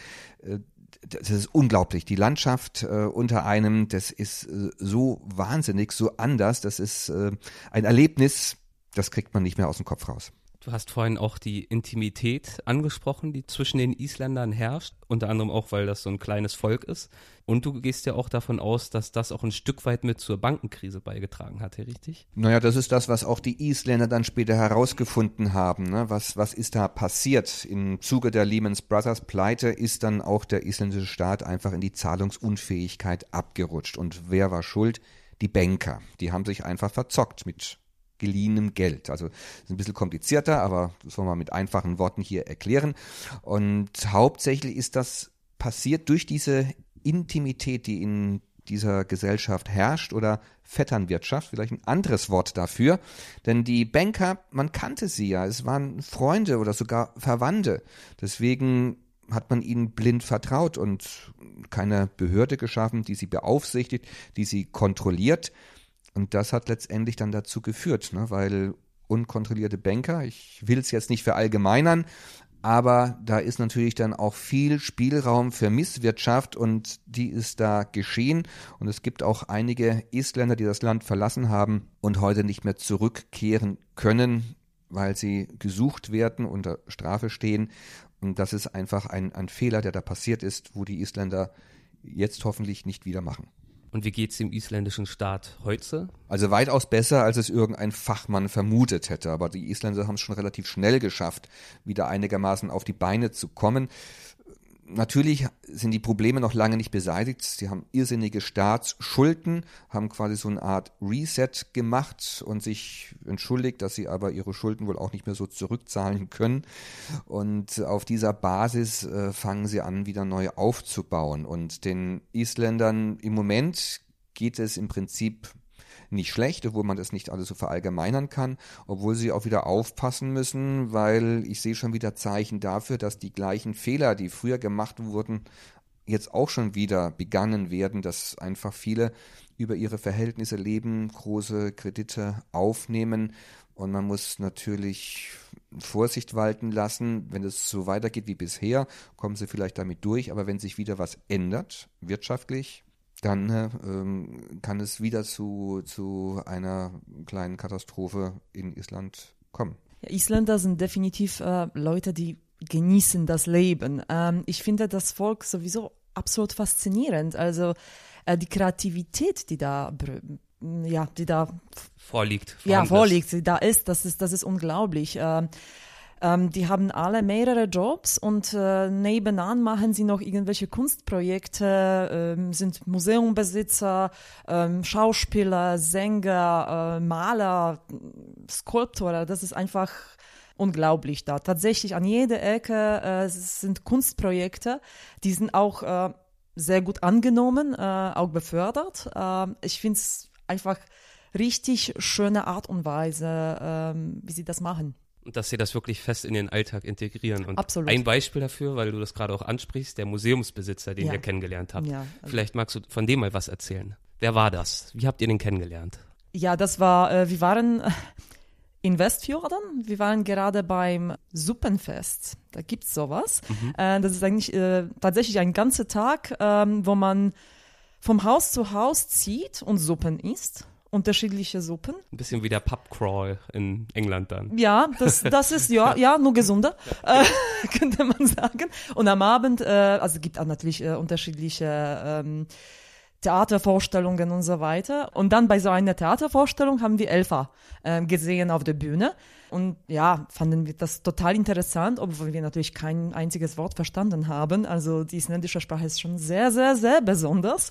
äh, das ist unglaublich. Die Landschaft äh, unter einem, das ist äh, so wahnsinnig, so anders. Das ist äh, ein Erlebnis, das kriegt man nicht mehr aus dem Kopf raus. Du hast vorhin auch die Intimität angesprochen, die zwischen den Isländern herrscht, unter anderem auch, weil das so ein kleines Volk ist. Und du gehst ja auch davon aus, dass das auch ein Stück weit mit zur Bankenkrise beigetragen hatte, richtig? Naja, das ist das, was auch die Isländer dann später herausgefunden haben. Ne? Was, was ist da passiert? Im Zuge der Lehman Brothers Pleite ist dann auch der isländische Staat einfach in die Zahlungsunfähigkeit abgerutscht. Und wer war schuld? Die Banker. Die haben sich einfach verzockt mit geliehenem Geld. Also ist ein bisschen komplizierter, aber das wollen wir mit einfachen Worten hier erklären. Und hauptsächlich ist das passiert durch diese Intimität, die in dieser Gesellschaft herrscht oder Vetternwirtschaft, vielleicht ein anderes Wort dafür. Denn die Banker, man kannte sie ja, es waren Freunde oder sogar Verwandte. Deswegen hat man ihnen blind vertraut und keine Behörde geschaffen, die sie beaufsichtigt, die sie kontrolliert. Und das hat letztendlich dann dazu geführt, ne, weil unkontrollierte Banker, ich will es jetzt nicht verallgemeinern, aber da ist natürlich dann auch viel Spielraum für Misswirtschaft und die ist da geschehen. Und es gibt auch einige Isländer, die das Land verlassen haben und heute nicht mehr zurückkehren können, weil sie gesucht werden, unter Strafe stehen. Und das ist einfach ein, ein Fehler, der da passiert ist, wo die Isländer jetzt hoffentlich nicht wieder machen. Und wie geht es dem isländischen Staat heute? Also weitaus besser, als es irgendein Fachmann vermutet hätte. Aber die Isländer haben es schon relativ schnell geschafft, wieder einigermaßen auf die Beine zu kommen. Natürlich sind die Probleme noch lange nicht beseitigt. Sie haben irrsinnige Staatsschulden, haben quasi so eine Art Reset gemacht und sich entschuldigt, dass sie aber ihre Schulden wohl auch nicht mehr so zurückzahlen können. Und auf dieser Basis äh, fangen sie an, wieder neu aufzubauen. Und den Isländern im Moment geht es im Prinzip nicht schlecht, obwohl man das nicht alles so verallgemeinern kann, obwohl sie auch wieder aufpassen müssen, weil ich sehe schon wieder Zeichen dafür, dass die gleichen Fehler, die früher gemacht wurden, jetzt auch schon wieder begangen werden, dass einfach viele über ihre Verhältnisse leben, große Kredite aufnehmen und man muss natürlich Vorsicht walten lassen. Wenn es so weitergeht wie bisher, kommen sie vielleicht damit durch, aber wenn sich wieder was ändert, wirtschaftlich, dann äh, ähm, kann es wieder zu, zu einer kleinen Katastrophe in Island kommen. Ja, Isländer sind definitiv äh, Leute, die genießen das Leben. Ähm, ich finde das Volk sowieso absolut faszinierend. Also äh, die Kreativität, die da ja, die da vorliegt. Ja, vorliegt, die da ist, das ist, das ist unglaublich. Ähm, ähm, die haben alle mehrere Jobs und äh, nebenan machen sie noch irgendwelche Kunstprojekte, äh, sind Museumbesitzer, äh, Schauspieler, Sänger, äh, Maler, Skulptoren. Das ist einfach unglaublich da. Tatsächlich an jeder Ecke äh, sind Kunstprojekte, die sind auch äh, sehr gut angenommen, auch befördert. Äh, ich finde es einfach richtig schöne Art und Weise, ähm, wie sie das machen dass sie das wirklich fest in den Alltag integrieren. Und Absolut. ein Beispiel dafür, weil du das gerade auch ansprichst, der Museumsbesitzer, den Ja. ihr kennengelernt habt. Ja, also- Vielleicht magst du von dem mal was erzählen. Wer war das? Wie habt ihr den kennengelernt? Ja, das war, äh, wir waren äh, in Westfjorden. Wir waren gerade beim Suppenfest. Da gibt's sowas. Äh, das ist eigentlich äh, tatsächlich ein ganzer Tag, ähm, wo man vom Haus zu Haus zieht und Suppen isst. Unterschiedliche Suppen. Ein bisschen wie der Pubcrawl in England dann. Ja, das, das ist ja, ja, nur gesunder, äh, könnte man sagen. Und am Abend, äh, also gibt auch natürlich äh, unterschiedliche ähm, Theatervorstellungen und so weiter. Und dann bei so einer Theatervorstellung haben wir Elfa äh, gesehen auf der Bühne. Und ja, fanden wir das total interessant, obwohl wir natürlich kein einziges Wort verstanden haben. Also die isländische Sprache ist schon sehr, sehr, sehr besonders.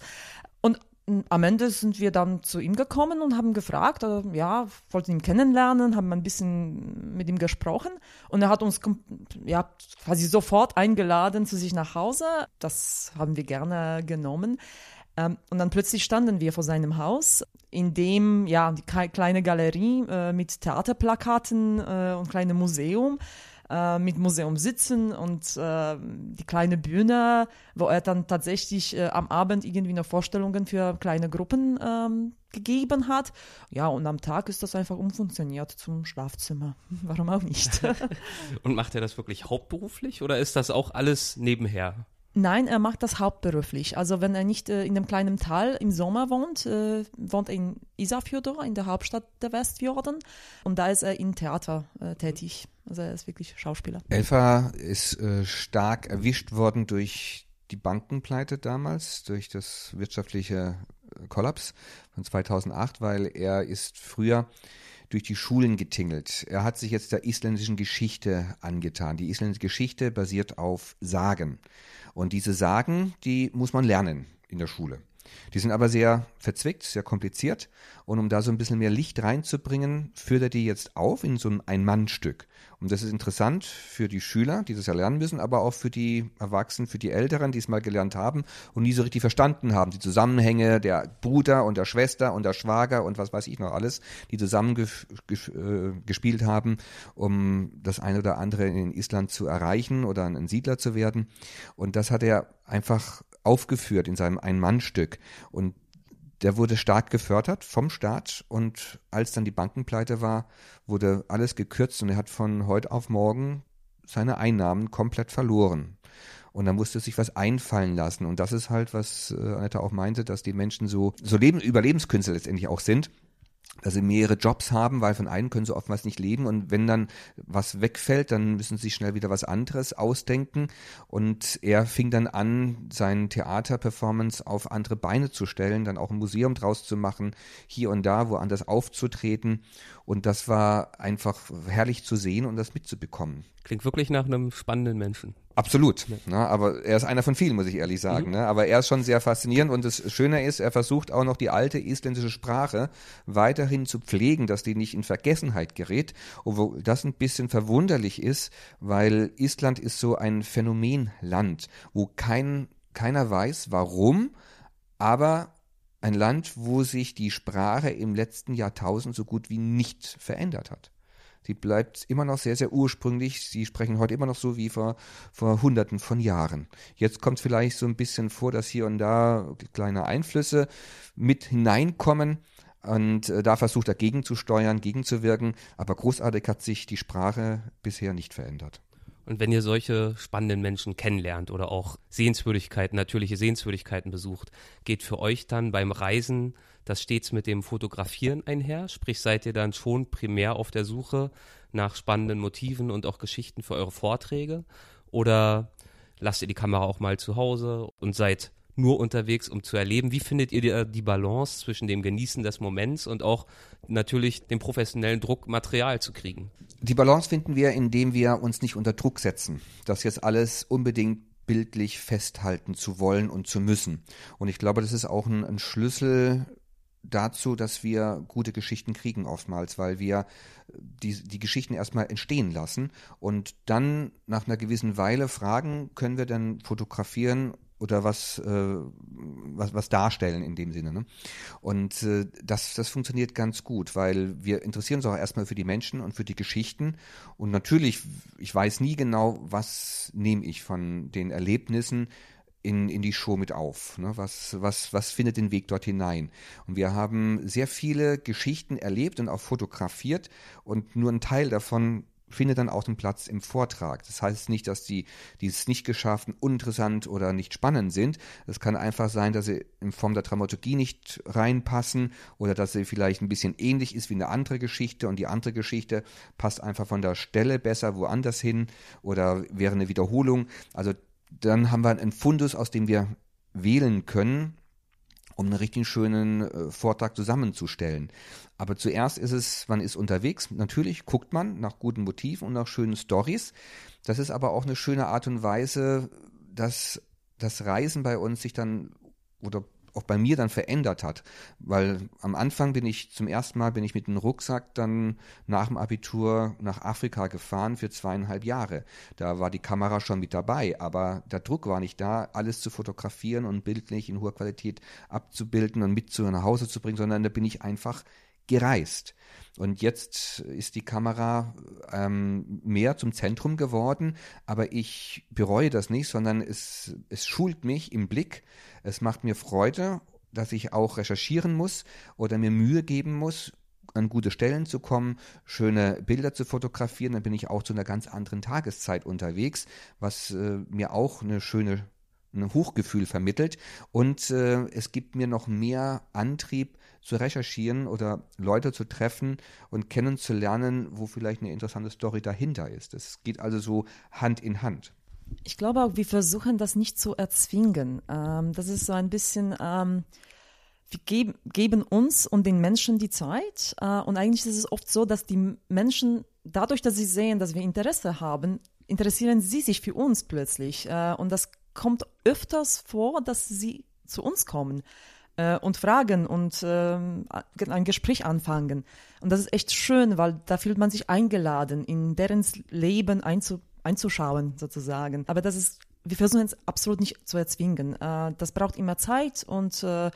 Und am Ende sind wir dann zu ihm gekommen und haben gefragt, äh, ja, wollten ihn kennenlernen, haben ein bisschen mit ihm gesprochen und er hat uns ja, quasi sofort eingeladen zu sich nach Hause. Das haben wir gerne genommen. Ähm, und dann plötzlich standen wir vor seinem Haus, in dem ja die kleine Galerie äh, mit Theaterplakaten äh, und kleinem Museum äh, mit Museum sitzen und äh, die kleine Bühne, wo er dann tatsächlich äh, am Abend irgendwie noch Vorstellungen für kleine Gruppen ähm, gegeben hat. Ja, und am Tag ist das einfach umfunktioniert zum Schlafzimmer. Warum auch nicht? und macht er das wirklich hauptberuflich oder ist das auch alles nebenher? Nein, er macht das hauptberuflich. Also wenn er nicht äh, in einem kleinen Tal im Sommer wohnt, äh, wohnt er in Isafjordur, in der Hauptstadt der Westfjorden. Und da ist er im Theater äh, tätig. Also er ist wirklich Schauspieler. Elfa ist äh, stark erwischt worden durch die Bankenpleite damals, durch das wirtschaftliche äh, Kollaps von 2008, weil er ist früher durch die Schulen getingelt. Er hat sich jetzt der isländischen Geschichte angetan. Die isländische Geschichte basiert auf Sagen. Und diese Sagen, die muss man lernen in der Schule. Die sind aber sehr verzwickt, sehr kompliziert. Und um da so ein bisschen mehr Licht reinzubringen, führt er die jetzt auf in so ein Ein-Mann-Stück. Und das ist interessant für die Schüler, die das ja lernen müssen, aber auch für die Erwachsenen, für die Älteren, die es mal gelernt haben und nie so richtig verstanden haben. Die Zusammenhänge der Bruder und der Schwester und der Schwager und was weiß ich noch alles, die zusammen äh, haben, um das eine oder andere in Island zu erreichen oder ein Siedler zu werden. Und das hat er einfach aufgeführt in seinem Ein-Mann-Stück. Und der wurde stark gefördert vom Staat und als dann die Bankenpleite war, wurde alles gekürzt und er hat von heute auf morgen seine Einnahmen komplett verloren. Und dann musste sich was einfallen lassen. Und das ist halt, was äh, Anetta auch meinte, dass die Menschen so, so Leben, Überlebenskünstler letztendlich auch sind dass sie mehrere Jobs haben, weil von einem können sie oftmals nicht leben. Und wenn dann was wegfällt, dann müssen sie schnell wieder was anderes ausdenken. Und er fing dann an, sein Theaterperformance auf andere Beine zu stellen, dann auch ein Museum draus zu machen, hier und da woanders aufzutreten und das war einfach herrlich zu sehen und das mitzubekommen. Klingt wirklich nach einem spannenden Menschen. Absolut. Ja. Ne, aber er ist einer von vielen, muss ich ehrlich sagen. Mhm. Ne? Aber er ist schon sehr faszinierend und das Schöne ist, er versucht auch noch die alte isländische Sprache weiterhin zu pflegen, dass die nicht in Vergessenheit gerät. Obwohl das ein bisschen verwunderlich ist, weil Island ist so ein Phänomenland, wo kein, keiner weiß, warum, aber ein Land, wo sich die Sprache im letzten Jahrtausend so gut wie nicht verändert hat. Sie bleibt immer noch sehr, sehr ursprünglich. Sie sprechen heute immer noch so wie vor, vor Hunderten von Jahren. Jetzt kommt vielleicht so ein bisschen vor, dass hier und da kleine Einflüsse mit hineinkommen. Und äh, da versucht er gegenzusteuern, gegenzuwirken. Aber großartig hat sich die Sprache bisher nicht verändert. Und wenn ihr solche spannenden Menschen kennenlernt oder auch Sehenswürdigkeiten, natürliche Sehenswürdigkeiten besucht, geht für euch dann beim Reisen das stets mit dem Fotografieren einher? Sprich, seid ihr dann schon primär auf der Suche nach spannenden Motiven und auch Geschichten für eure Vorträge? Oder lasst ihr die Kamera auch mal zu Hause und seid nur unterwegs, um zu erleben. Wie findet ihr die, Balance zwischen dem Genießen des Moments und auch natürlich dem professionellen Druck, Material zu kriegen? Die Balance finden wir, indem wir uns nicht unter Druck setzen, das jetzt alles unbedingt bildlich festhalten zu wollen und zu müssen. Und ich glaube, das ist auch ein, ein Schlüssel dazu, dass wir gute Geschichten kriegen oftmals, weil wir die, die Geschichten erstmal entstehen lassen und dann nach einer gewissen Weile fragen, können wir dann fotografieren oder was, äh, was, was darstellen in dem Sinne. Ne? Und äh, das, das funktioniert ganz gut, weil wir interessieren uns auch erstmal für die Menschen und für die Geschichten. Und natürlich, ich weiß nie genau, was nehme ich von den Erlebnissen in, in die Show mit auf. Ne? Was, was, was findet den Weg dort hinein? Und wir haben sehr viele Geschichten erlebt und auch fotografiert und nur ein Teil davon findet dann auch den Platz im Vortrag. Das heißt nicht, dass die, die es nicht geschaffen, uninteressant oder nicht spannend sind. Es kann einfach sein, dass sie in Form der Dramaturgie nicht reinpassen oder dass sie vielleicht ein bisschen ähnlich ist wie eine andere Geschichte und die andere Geschichte passt einfach von der Stelle besser woanders hin oder wäre eine Wiederholung. Also dann haben wir einen Fundus, aus dem wir wählen können um einen richtig schönen äh, Vortrag zusammenzustellen. Aber zuerst ist es, man ist unterwegs. Natürlich guckt man nach guten Motiven und nach schönen Stories. Das ist aber auch eine schöne Art und Weise, dass das Reisen bei uns sich dann oder auch bei mir dann verändert hat. Weil am Anfang bin ich zum ersten Mal bin ich mit einem Rucksack dann nach dem Abitur nach Afrika gefahren für zweieinhalb Jahre. Da war die Kamera schon mit dabei, aber der Druck war nicht da, alles zu fotografieren und bildlich in hoher Qualität abzubilden und mit zu nach Hause zu bringen, sondern da bin ich einfach gereist. Und jetzt ist die Kamera ähm, mehr zum Zentrum geworden, aber ich bereue das nicht, sondern es, es schult mich im Blick. Es macht mir Freude, dass ich auch recherchieren muss oder mir Mühe geben muss, an gute Stellen zu kommen, schöne Bilder zu fotografieren. Dann bin ich auch zu einer ganz anderen Tageszeit unterwegs, was äh, mir auch eine schöne ein Hochgefühl vermittelt und äh, es gibt mir noch mehr Antrieb zu recherchieren oder Leute zu treffen und kennenzulernen, wo vielleicht eine interessante Story dahinter ist. Es geht also so Hand in Hand. Ich glaube auch, wir versuchen das nicht zu erzwingen. Ähm, das ist so ein bisschen, ähm, wir geben, geben, uns und den Menschen die Zeit. Äh, und eigentlich ist es oft so, dass die Menschen, dadurch, dass sie sehen, dass wir Interesse haben, interessieren sie sich für uns plötzlich. Äh, und das kommt öfters vor, dass sie zu uns kommen äh, und fragen und äh, ein Gespräch anfangen. Und das ist echt schön, weil da fühlt man sich eingeladen, in deren Leben einzu, einzuschauen, sozusagen. Aber das ist, wir versuchen es absolut nicht zu erzwingen. Äh, das braucht immer Zeit und äh,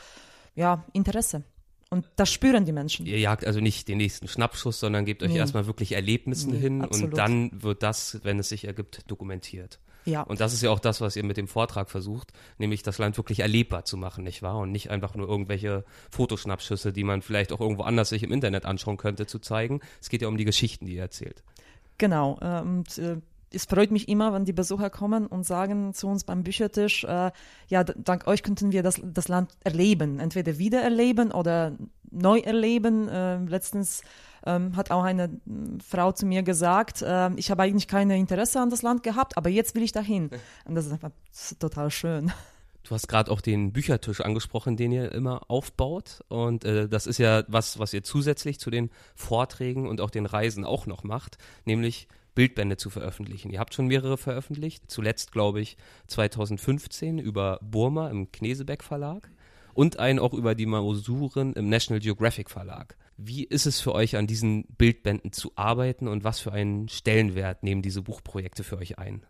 ja, Interesse. Und das spüren die Menschen. Ihr jagt also nicht den nächsten Schnappschuss, sondern gebt euch nee. erstmal wirklich Erlebnissen nee, hin absolut. und dann wird das, wenn es sich ergibt, dokumentiert. Ja. Und das ist ja auch das, was ihr mit dem Vortrag versucht, nämlich das Land wirklich erlebbar zu machen, nicht wahr? Und nicht einfach nur irgendwelche Fotoschnappschüsse, die man vielleicht auch irgendwo anders sich im Internet anschauen könnte, zu zeigen. Es geht ja um die Geschichten, die ihr erzählt. Genau. Äh, und äh, es freut mich immer, wenn die Besucher kommen und sagen zu uns beim Büchertisch, äh, ja, dank euch könnten wir das, das Land erleben, entweder wiedererleben oder neu erleben. Äh, letztens ähm, hat auch eine Frau zu mir gesagt, äh, ich habe eigentlich keine Interesse an das Land gehabt, aber jetzt will ich dahin. Und das ist einfach total schön. Du hast gerade auch den Büchertisch angesprochen, den ihr immer aufbaut. Und äh, das ist ja was, was ihr zusätzlich zu den Vorträgen und auch den Reisen auch noch macht, nämlich Bildbände zu veröffentlichen. Ihr habt schon mehrere veröffentlicht, zuletzt glaube ich 2015 über Burma im Knesebeck Verlag und einen auch über die Mausuren im National Geographic Verlag. Wie ist es für euch, an diesen Bildbänden zu arbeiten und was für einen Stellenwert nehmen diese Buchprojekte für euch ein?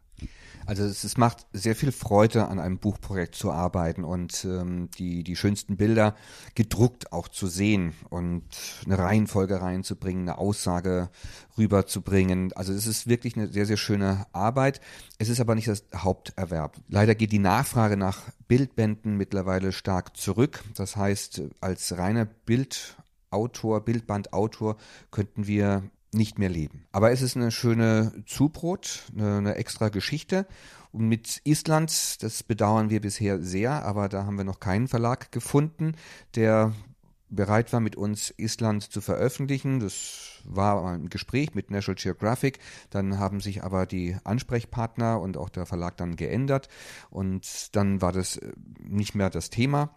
Also es, es, macht sehr viel Freude, an einem Buchprojekt zu arbeiten und ähm, die, die schönsten Bilder gedruckt auch zu sehen und eine Reihenfolge reinzubringen, eine Aussage rüberzubringen. Also es ist wirklich eine sehr, sehr schöne Arbeit. Es ist aber nicht das Haupterwerb. Leider geht die Nachfrage nach Bildbänden mittlerweile stark zurück. Das heißt, als reiner Bildautor, Bildbandautor könnten wir nicht mehr leben. Aber es ist eine schöne Zubrot, eine, eine extra Geschichte. Und mit Island, das bedauern wir bisher sehr, aber da haben wir noch keinen Verlag gefunden, der bereit war, mit uns Island zu veröffentlichen. Das war ein Gespräch mit National Geographic. Dann haben sich aber die Ansprechpartner und auch der Verlag dann geändert. Und dann war das äh, nicht mehr das Thema.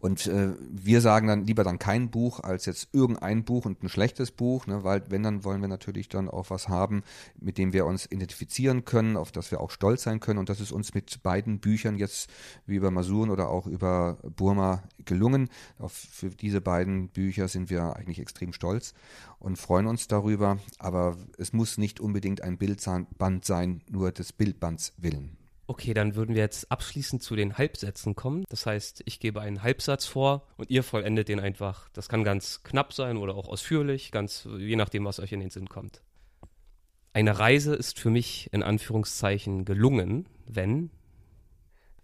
Und äh, wir sagen dann lieber dann kein Buch als jetzt irgendein Buch und ein schlechtes Buch, ne, weil wenn, dann wollen wir natürlich dann auch was haben, mit dem wir uns identifizieren können, auf das wir auch stolz sein können. Und das ist uns mit beiden Büchern jetzt, wie über Masuren oder auch über Burma, gelungen. Auf, für diese beiden Bücher sind wir eigentlich extrem stolz und freuen uns darüber. Aber es muss nicht unbedingt ein Bildband sein, nur des Bildbands willen. Okay, dann würden wir jetzt abschließend zu den Halbsätzen kommen. Das heißt, ich gebe einen Halbsatz vor und ihr vollendet den einfach. Das kann ganz knapp sein oder auch ausführlich, ganz je nachdem, was euch in den Sinn kommt. Eine Reise ist für mich in Anführungszeichen gelungen, wenn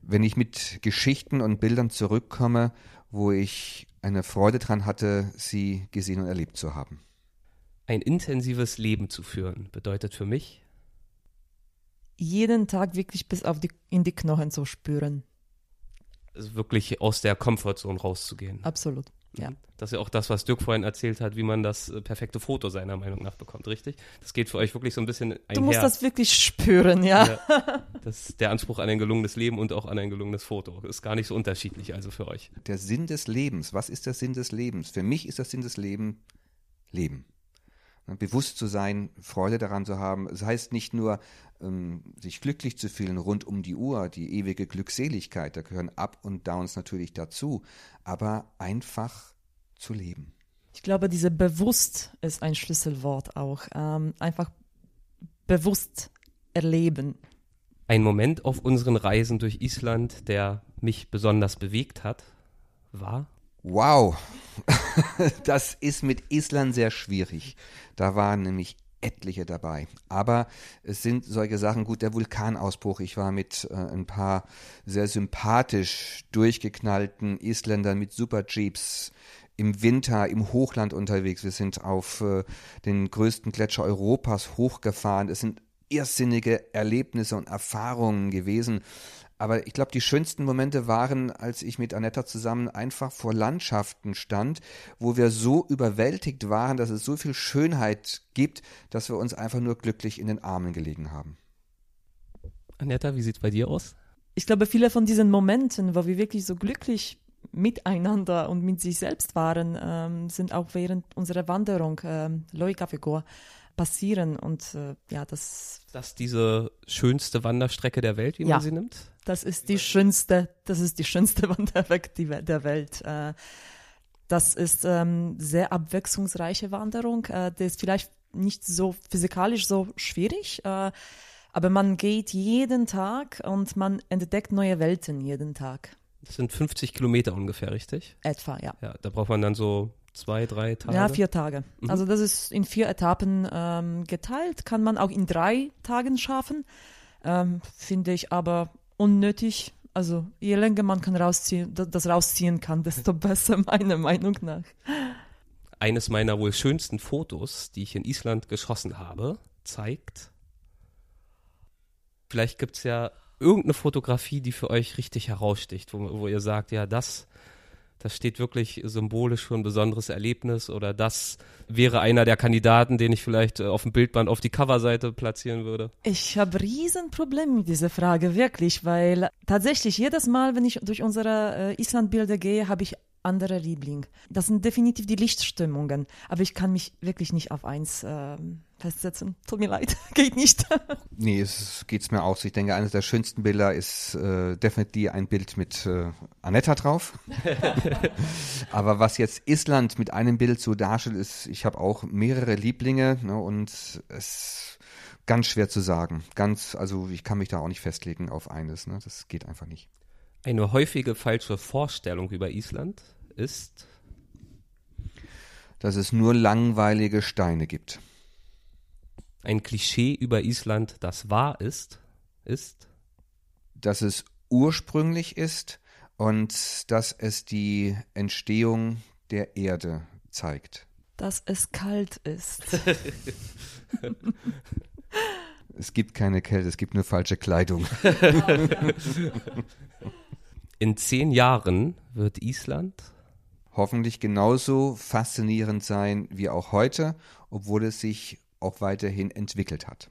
wenn ich mit Geschichten und Bildern zurückkomme, wo ich eine Freude dran hatte, sie gesehen und erlebt zu haben. Ein intensives Leben zu führen bedeutet für mich jeden Tag wirklich bis auf die, in die Knochen zu spüren. Also wirklich aus der Komfortzone rauszugehen. Absolut. Ja. Das ist ja auch das, was Dirk vorhin erzählt hat, wie man das äh, perfekte Foto seiner Meinung nach bekommt, richtig? Das geht für euch wirklich so ein bisschen einher. Du musst das wirklich spüren, ja. ja. Das ist der Anspruch an ein gelungenes Leben und auch an ein gelungenes Foto. Ist gar nicht so unterschiedlich also für euch. Der Sinn des Lebens. Was ist der Sinn des Lebens? Für mich ist der Sinn des Lebens Leben. Ne, bewusst zu sein, Freude daran zu haben. Es das heißt nicht nur, ähm, sich glücklich zu fühlen rund um die Uhr, die ewige Glückseligkeit, da gehören Up und Downs natürlich dazu, aber einfach zu leben. Ich glaube, diese bewusst ist ein Schlüsselwort auch. Ähm, einfach bewusst erleben. Ein Moment auf unseren Reisen durch Island, der mich besonders bewegt hat, war? Wow, das ist mit Island sehr schwierig. Da waren nämlich etliche dabei. Aber es sind solche Sachen, gut, der Vulkanausbruch. Ich war mit äh, ein paar sehr sympathisch durchgeknallten Isländern mit Superjeeps im Winter im Hochland unterwegs. Wir sind auf äh, den größten Gletscher Europas hochgefahren. Es sind irrsinnige Erlebnisse und Erfahrungen gewesen. Aber ich glaube, die schönsten Momente waren, als ich mit Anetta zusammen einfach vor Landschaften stand, wo wir so überwältigt waren, dass es so viel Schönheit gibt, dass wir uns einfach nur glücklich in den Armen gelegen haben. Anetta, wie sieht es bei dir aus? Ich glaube, viele von diesen Momenten, wo wir wirklich so glücklich miteinander und mit sich selbst waren, ähm, sind auch während unserer Wanderung ähm, Loikafegor passieren und äh, ja, das. Das ist diese schönste Wanderstrecke der Welt, wie ja, man sie nimmt? Das ist die schönste, das ist die schönste Wanderweg der Welt. Äh, das ist ähm, sehr abwechslungsreiche Wanderung. Äh, das ist vielleicht nicht so physikalisch so schwierig, äh, aber man geht jeden Tag und man entdeckt neue Welten jeden Tag. Das sind 50 Kilometer ungefähr, richtig? Etwa, ja. Ja, da braucht man dann so zwei, drei Tage. Ja, vier Tage. Mhm. Also das ist in vier Etappen ähm, geteilt, kann man auch in drei Tagen schaffen. Ähm, Finde ich aber unnötig. Also je länger man kann rausziehen, das rausziehen kann, desto besser meiner Meinung nach. Eines meiner wohl schönsten Fotos, die ich in Island geschossen habe, zeigt. Vielleicht gibt es ja irgendeine Fotografie, die für euch richtig heraussticht, wo, wo ihr sagt, ja, das, das steht wirklich symbolisch für ein besonderes Erlebnis oder das wäre einer der Kandidaten, den ich vielleicht äh, auf dem Bildband auf die Coverseite platzieren würde? Ich habe Riesenprobleme mit dieser Frage, wirklich, weil tatsächlich jedes Mal, wenn ich durch unsere äh, Islandbilder gehe, habe ich andere Liebling. Das sind definitiv die Lichtstimmungen, aber ich kann mich wirklich nicht auf eins äh, festsetzen. Tut mir leid, geht nicht. nee, es geht's mir auch so. Ich denke, eines der schönsten Bilder ist äh, definitiv ein Bild mit äh, Anetta drauf. aber was jetzt Island mit einem Bild so darstellt, ist, ich habe auch mehrere Lieblinge ne, und es ganz schwer zu sagen. Ganz, also ich kann mich da auch nicht festlegen auf eines. Ne? Das geht einfach nicht. Eine häufige falsche Vorstellung über Island ist, dass es nur langweilige Steine gibt. Ein Klischee über Island, das wahr ist, ist, dass es ursprünglich ist und dass es die Entstehung der Erde zeigt. Dass es kalt ist. es gibt keine Kälte, es gibt nur falsche Kleidung. In zehn Jahren wird Island hoffentlich genauso faszinierend sein wie auch heute, obwohl es sich auch weiterhin entwickelt hat.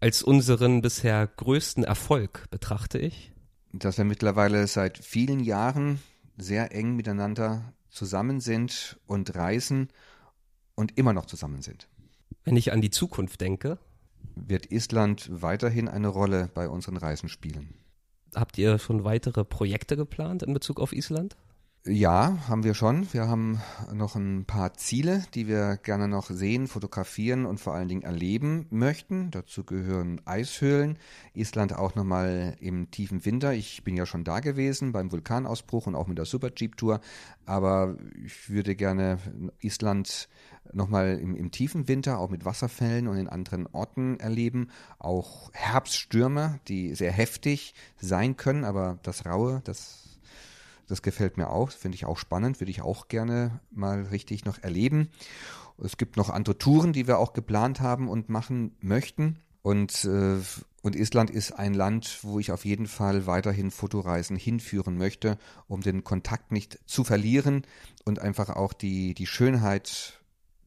Als unseren bisher größten Erfolg betrachte ich, dass wir mittlerweile seit vielen Jahren sehr eng miteinander zusammen sind und reisen und immer noch zusammen sind. Wenn ich an die Zukunft denke, wird Island weiterhin eine Rolle bei unseren Reisen spielen. Habt ihr schon weitere Projekte geplant in Bezug auf Island? Ja, haben wir schon. Wir haben noch ein paar Ziele, die wir gerne noch sehen, fotografieren und vor allen Dingen erleben möchten. Dazu gehören Eishöhlen, Island auch nochmal im tiefen Winter. Ich bin ja schon da gewesen beim Vulkanausbruch und auch mit der Super Jeep Tour, aber ich würde gerne Island nochmal im, im tiefen Winter, auch mit Wasserfällen und in anderen Orten erleben. Auch Herbststürme, die sehr heftig sein können, aber das Raue, das das gefällt mir auch, finde ich auch spannend, würde ich auch gerne mal richtig noch erleben. Es gibt noch andere Touren, die wir auch geplant haben und machen möchten. Und, äh, und Island ist ein Land, wo ich auf jeden Fall weiterhin Fotoreisen hinführen möchte, um den Kontakt nicht zu verlieren und einfach auch die, die Schönheit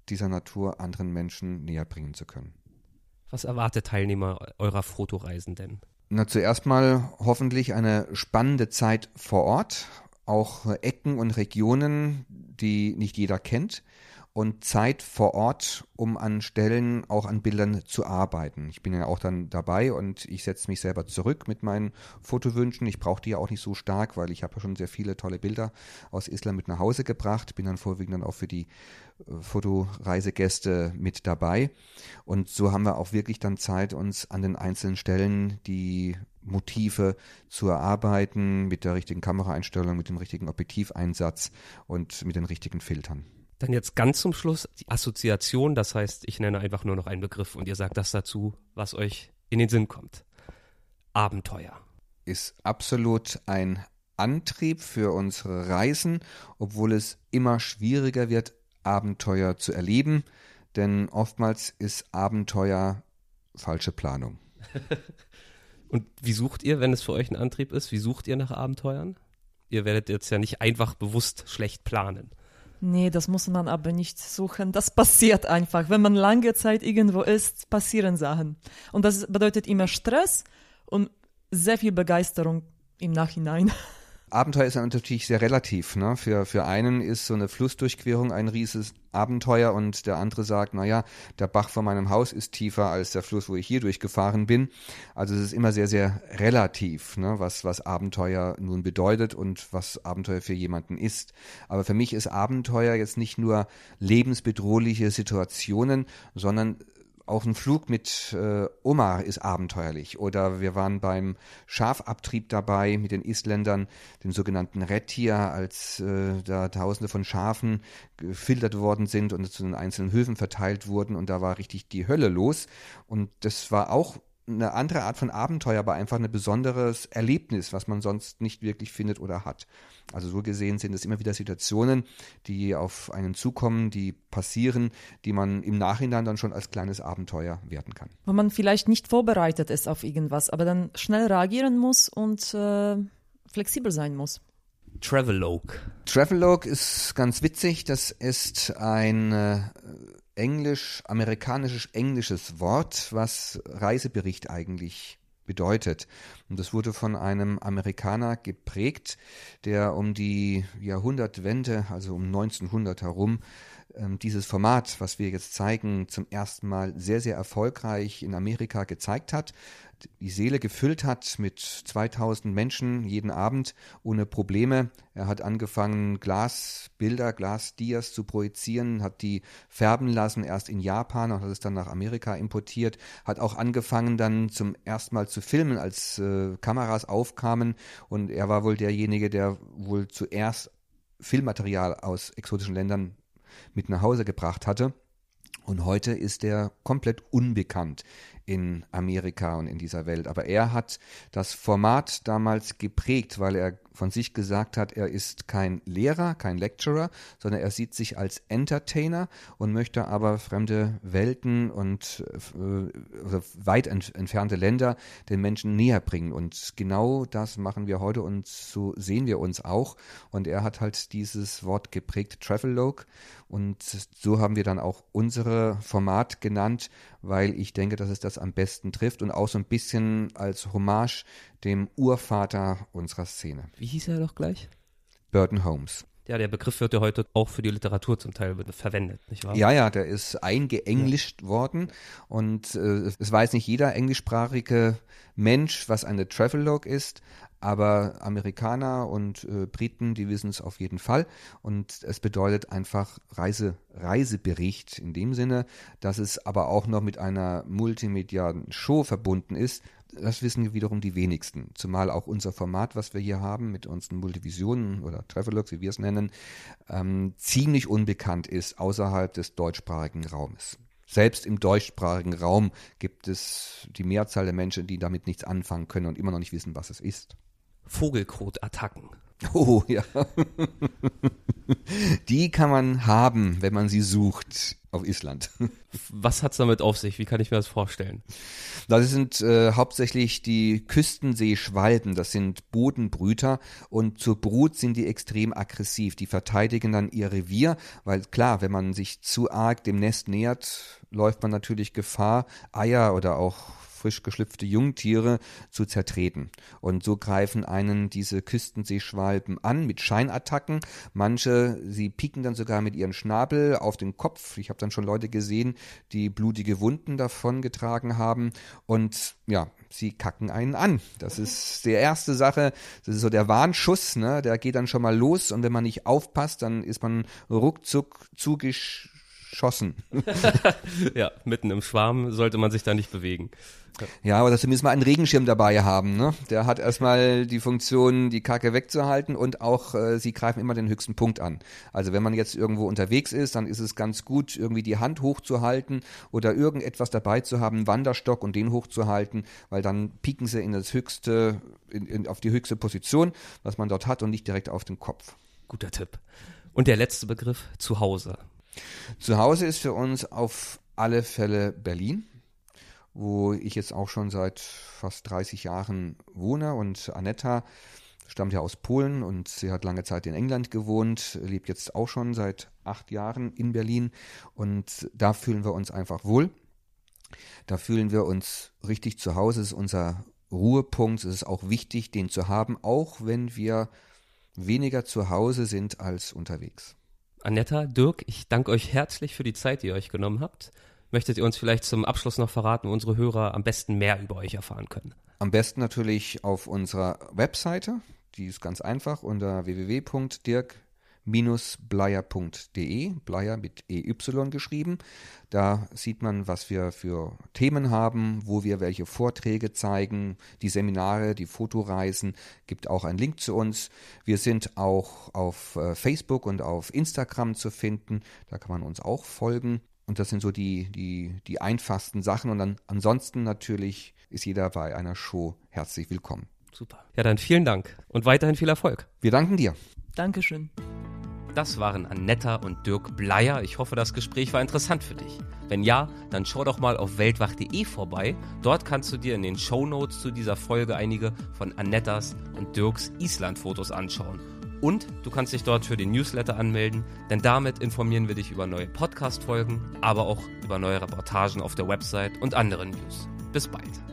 dieser Natur anderen Menschen näher bringen zu können. Was erwartet Teilnehmer eurer Fotoreisen denn? Na, zuerst mal hoffentlich eine spannende Zeit vor Ort, auch Ecken und Regionen, die nicht jeder kennt und Zeit vor Ort, um an Stellen auch an Bildern zu arbeiten. Ich bin ja auch dann dabei und ich setze mich selber zurück mit meinen Fotowünschen. Ich brauche die ja auch nicht so stark, weil ich habe ja schon sehr viele tolle Bilder aus Island mit nach Hause gebracht. Bin dann vorwiegend dann auch für die äh, Fotoreisegäste mit dabei. Und so haben wir auch wirklich dann Zeit, uns an den einzelnen Stellen die Motive zu erarbeiten, mit der richtigen Kameraeinstellung, mit dem richtigen Objektiveinsatz und mit den richtigen Filtern. Dann jetzt ganz zum Schluss die Assoziation, das heißt, ich nenne einfach nur noch einen Begriff und ihr sagt das dazu, was euch in den Sinn kommt. Abenteuer. Ist absolut ein Antrieb für unsere Reisen, obwohl es immer schwieriger wird, Abenteuer zu erleben, denn oftmals ist Abenteuer falsche Planung. Und wie sucht ihr, wenn es für euch ein Antrieb ist, wie sucht ihr nach Abenteuern? Ihr werdet jetzt ja nicht einfach bewusst schlecht planen. Nee, das muss man aber nicht suchen. Das passiert einfach. Wenn man lange Zeit irgendwo ist, passieren Sachen. Und das bedeutet immer Stress und sehr viel Begeisterung im Nachhinein. Abenteuer ist natürlich sehr relativ. Ne? Für, für einen ist so eine Flussdurchquerung ein rieses Abenteuer und der andere sagt, naja, der Bach vor meinem Haus ist tiefer als der Fluss, wo ich hier durchgefahren bin. Also es ist immer sehr, sehr relativ, ne? was, was Abenteuer nun bedeutet und was Abenteuer für jemanden ist. Aber für mich ist Abenteuer jetzt nicht nur lebensbedrohliche Situationen, sondern auch ein Flug mit äh, Oma ist abenteuerlich. Oder wir waren beim Schafabtrieb dabei mit den Isländern, dem sogenannten Rettier, als äh, da Tausende von Schafen gefiltert worden sind und zu den einzelnen Höfen verteilt wurden. Und da war richtig die Hölle los. Und das war auch eine andere Art von Abenteuer, aber einfach ein besonderes Erlebnis, was man sonst nicht wirklich findet oder hat. Also so gesehen sind es immer wieder Situationen, die auf einen zukommen, die passieren, die man im Nachhinein dann schon als kleines Abenteuer werten kann. Wo man vielleicht nicht vorbereitet ist auf irgendwas, aber dann schnell reagieren muss und äh, flexibel sein muss. Travelogue. Travelogue ist ganz witzig. Das ist ein äh, englisch-amerikanisches-englisches Wort, was Reisebericht eigentlich bedeutet. Und das wurde von einem Amerikaner geprägt, der um die Jahrhundertwende, also um 1900 herum, ähm, dieses Format, was wir jetzt zeigen, zum ersten Mal sehr, sehr erfolgreich in Amerika gezeigt hat die Seele gefüllt hat mit 2000 Menschen jeden Abend ohne Probleme. Er hat angefangen, Glasbilder, Glasdias zu projizieren, hat die färben lassen, erst in Japan und hat es dann nach Amerika importiert, hat auch angefangen dann zum ersten Mal zu filmen, als äh, Kameras aufkamen und er war wohl derjenige, der wohl zuerst Filmmaterial aus exotischen Ländern mit nach Hause gebracht hatte. Und heute ist er komplett unbekannt in Amerika und in dieser Welt. Aber er hat das Format damals geprägt, weil er von sich gesagt hat, er ist kein Lehrer, kein Lecturer, sondern er sieht sich als Entertainer und möchte aber fremde Welten und äh, weit ent entfernte Länder den Menschen näher bringen. Und genau das machen wir heute und so sehen wir uns auch. Und er hat halt dieses Wort geprägt, Travelogue. Und so haben wir dann auch unsere Format genannt, weil ich denke, dass es das am besten trifft und auch so ein bisschen als Hommage dem Urvater unserer Szene. Wie hieß er doch gleich? Burton Holmes. Ja, der Begriff wird ja heute auch für die Literatur zum Teil verwendet, nicht wahr? Ja, ja, der ist eingeenglischt ja. worden und äh, es weiß nicht jeder englischsprachige Mensch, was eine Travelogue ist, aber Amerikaner und äh, Briten, die wissen es auf jeden Fall. Und es bedeutet einfach Reise, Reisebericht in dem Sinne, dass es aber auch noch mit einer multimedialen Show verbunden ist. Das wissen wiederum die wenigsten. Zumal auch unser Format, was wir hier haben, mit unseren Multivisionen oder Travelogs, wie wir es nennen, ähm, ziemlich unbekannt ist außerhalb des deutschsprachigen Raumes. Selbst im deutschsprachigen Raum gibt es die Mehrzahl der Menschen, die damit nichts anfangen können und immer noch nicht wissen, was es ist. Vogelkot-Attacken. Oh ja. Die kann man haben, wenn man sie sucht auf Island. Was hat's damit auf sich? Wie kann ich mir das vorstellen? Das sind äh, hauptsächlich die Küstenseeschwalben, das sind Bodenbrüter und zur Brut sind die extrem aggressiv. Die verteidigen dann ihr Revier, weil klar, wenn man sich zu arg dem Nest nähert, läuft man natürlich Gefahr, Eier oder auch frisch geschlüpfte Jungtiere zu zertreten. Und so greifen einen diese Küstenseeschwalben an mit Scheinattacken. Manche, sie pieken dann sogar mit ihren Schnabel auf den Kopf. Ich habe dann schon Leute gesehen, die blutige Wunden davon getragen haben. Und ja, sie kacken einen an. Das ist die erste Sache. Das ist so der Warnschuss, ne? Der geht dann schon mal los und wenn man nicht aufpasst, dann ist man ruckzuck zugeschossen. ja, mitten im Schwarm sollte man sich da nicht bewegen. Ja, aber müssen wir einen Regenschirm dabei haben. Ne? Der hat erstmal die Funktion, die Kacke wegzuhalten und auch äh, sie greifen immer den höchsten Punkt an. Also wenn man jetzt irgendwo unterwegs ist, dann ist es ganz gut, irgendwie die Hand hochzuhalten oder irgendetwas dabei zu haben, einen Wanderstock und den hochzuhalten, weil dann pieken sie in das höchste, in, in, auf die höchste Position, was man dort hat und nicht direkt auf den Kopf. Guter Tipp. Und der letzte Begriff, zu Hause. Zu Hause ist für uns auf alle Fälle Berlin wo ich jetzt auch schon seit fast 30 Jahren wohne. Und Anetta stammt ja aus Polen und sie hat lange Zeit in England gewohnt, lebt jetzt auch schon seit acht Jahren in Berlin. Und da fühlen wir uns einfach wohl. Da fühlen wir uns richtig zu Hause. Es ist unser Ruhepunkt. Es ist auch wichtig, den zu haben, auch wenn wir weniger zu Hause sind als unterwegs. Anetta, Dirk, ich danke euch herzlich für die Zeit, die ihr euch genommen habt. Möchtet ihr uns vielleicht zum Abschluss noch verraten, wo unsere Hörer am besten mehr über euch erfahren können? Am besten natürlich auf unserer Webseite. Die ist ganz einfach unter www.dirk bleier.de, Bleier mit EY geschrieben. Da sieht man, was wir für Themen haben, wo wir welche Vorträge zeigen, die Seminare, die Fotoreisen, gibt auch einen Link zu uns. Wir sind auch auf äh, Facebook und auf Instagram zu finden, da kann man uns auch folgen. Und das sind so die, die, die einfachsten Sachen. Und dann ansonsten natürlich ist jeder bei einer Show herzlich willkommen. Super. Ja, dann vielen Dank und weiterhin viel Erfolg. Wir danken dir. Dankeschön. Das waren Annetta und Dirk Bleier. Ich hoffe, das Gespräch war interessant für dich. Wenn ja, dann schau doch mal auf weltwach.de vorbei. Dort kannst du dir in den Show Notes zu dieser Folge einige von Annettas und Dirks Island-Fotos anschauen. Und du kannst dich dort für den Newsletter anmelden, denn damit informieren wir dich über neue Podcast-Folgen, aber auch über neue Reportagen auf der Website und andere News. Bis bald.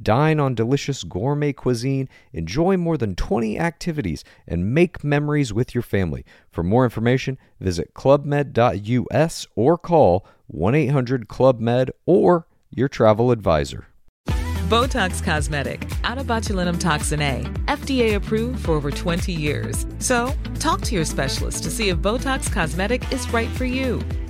Dine on delicious gourmet cuisine, enjoy more than 20 activities, and make memories with your family. For more information, visit clubmed.us or call 1 800 Club Med or your travel advisor. Botox Cosmetic, out of botulinum toxin A, FDA approved for over 20 years. So, talk to your specialist to see if Botox Cosmetic is right for you.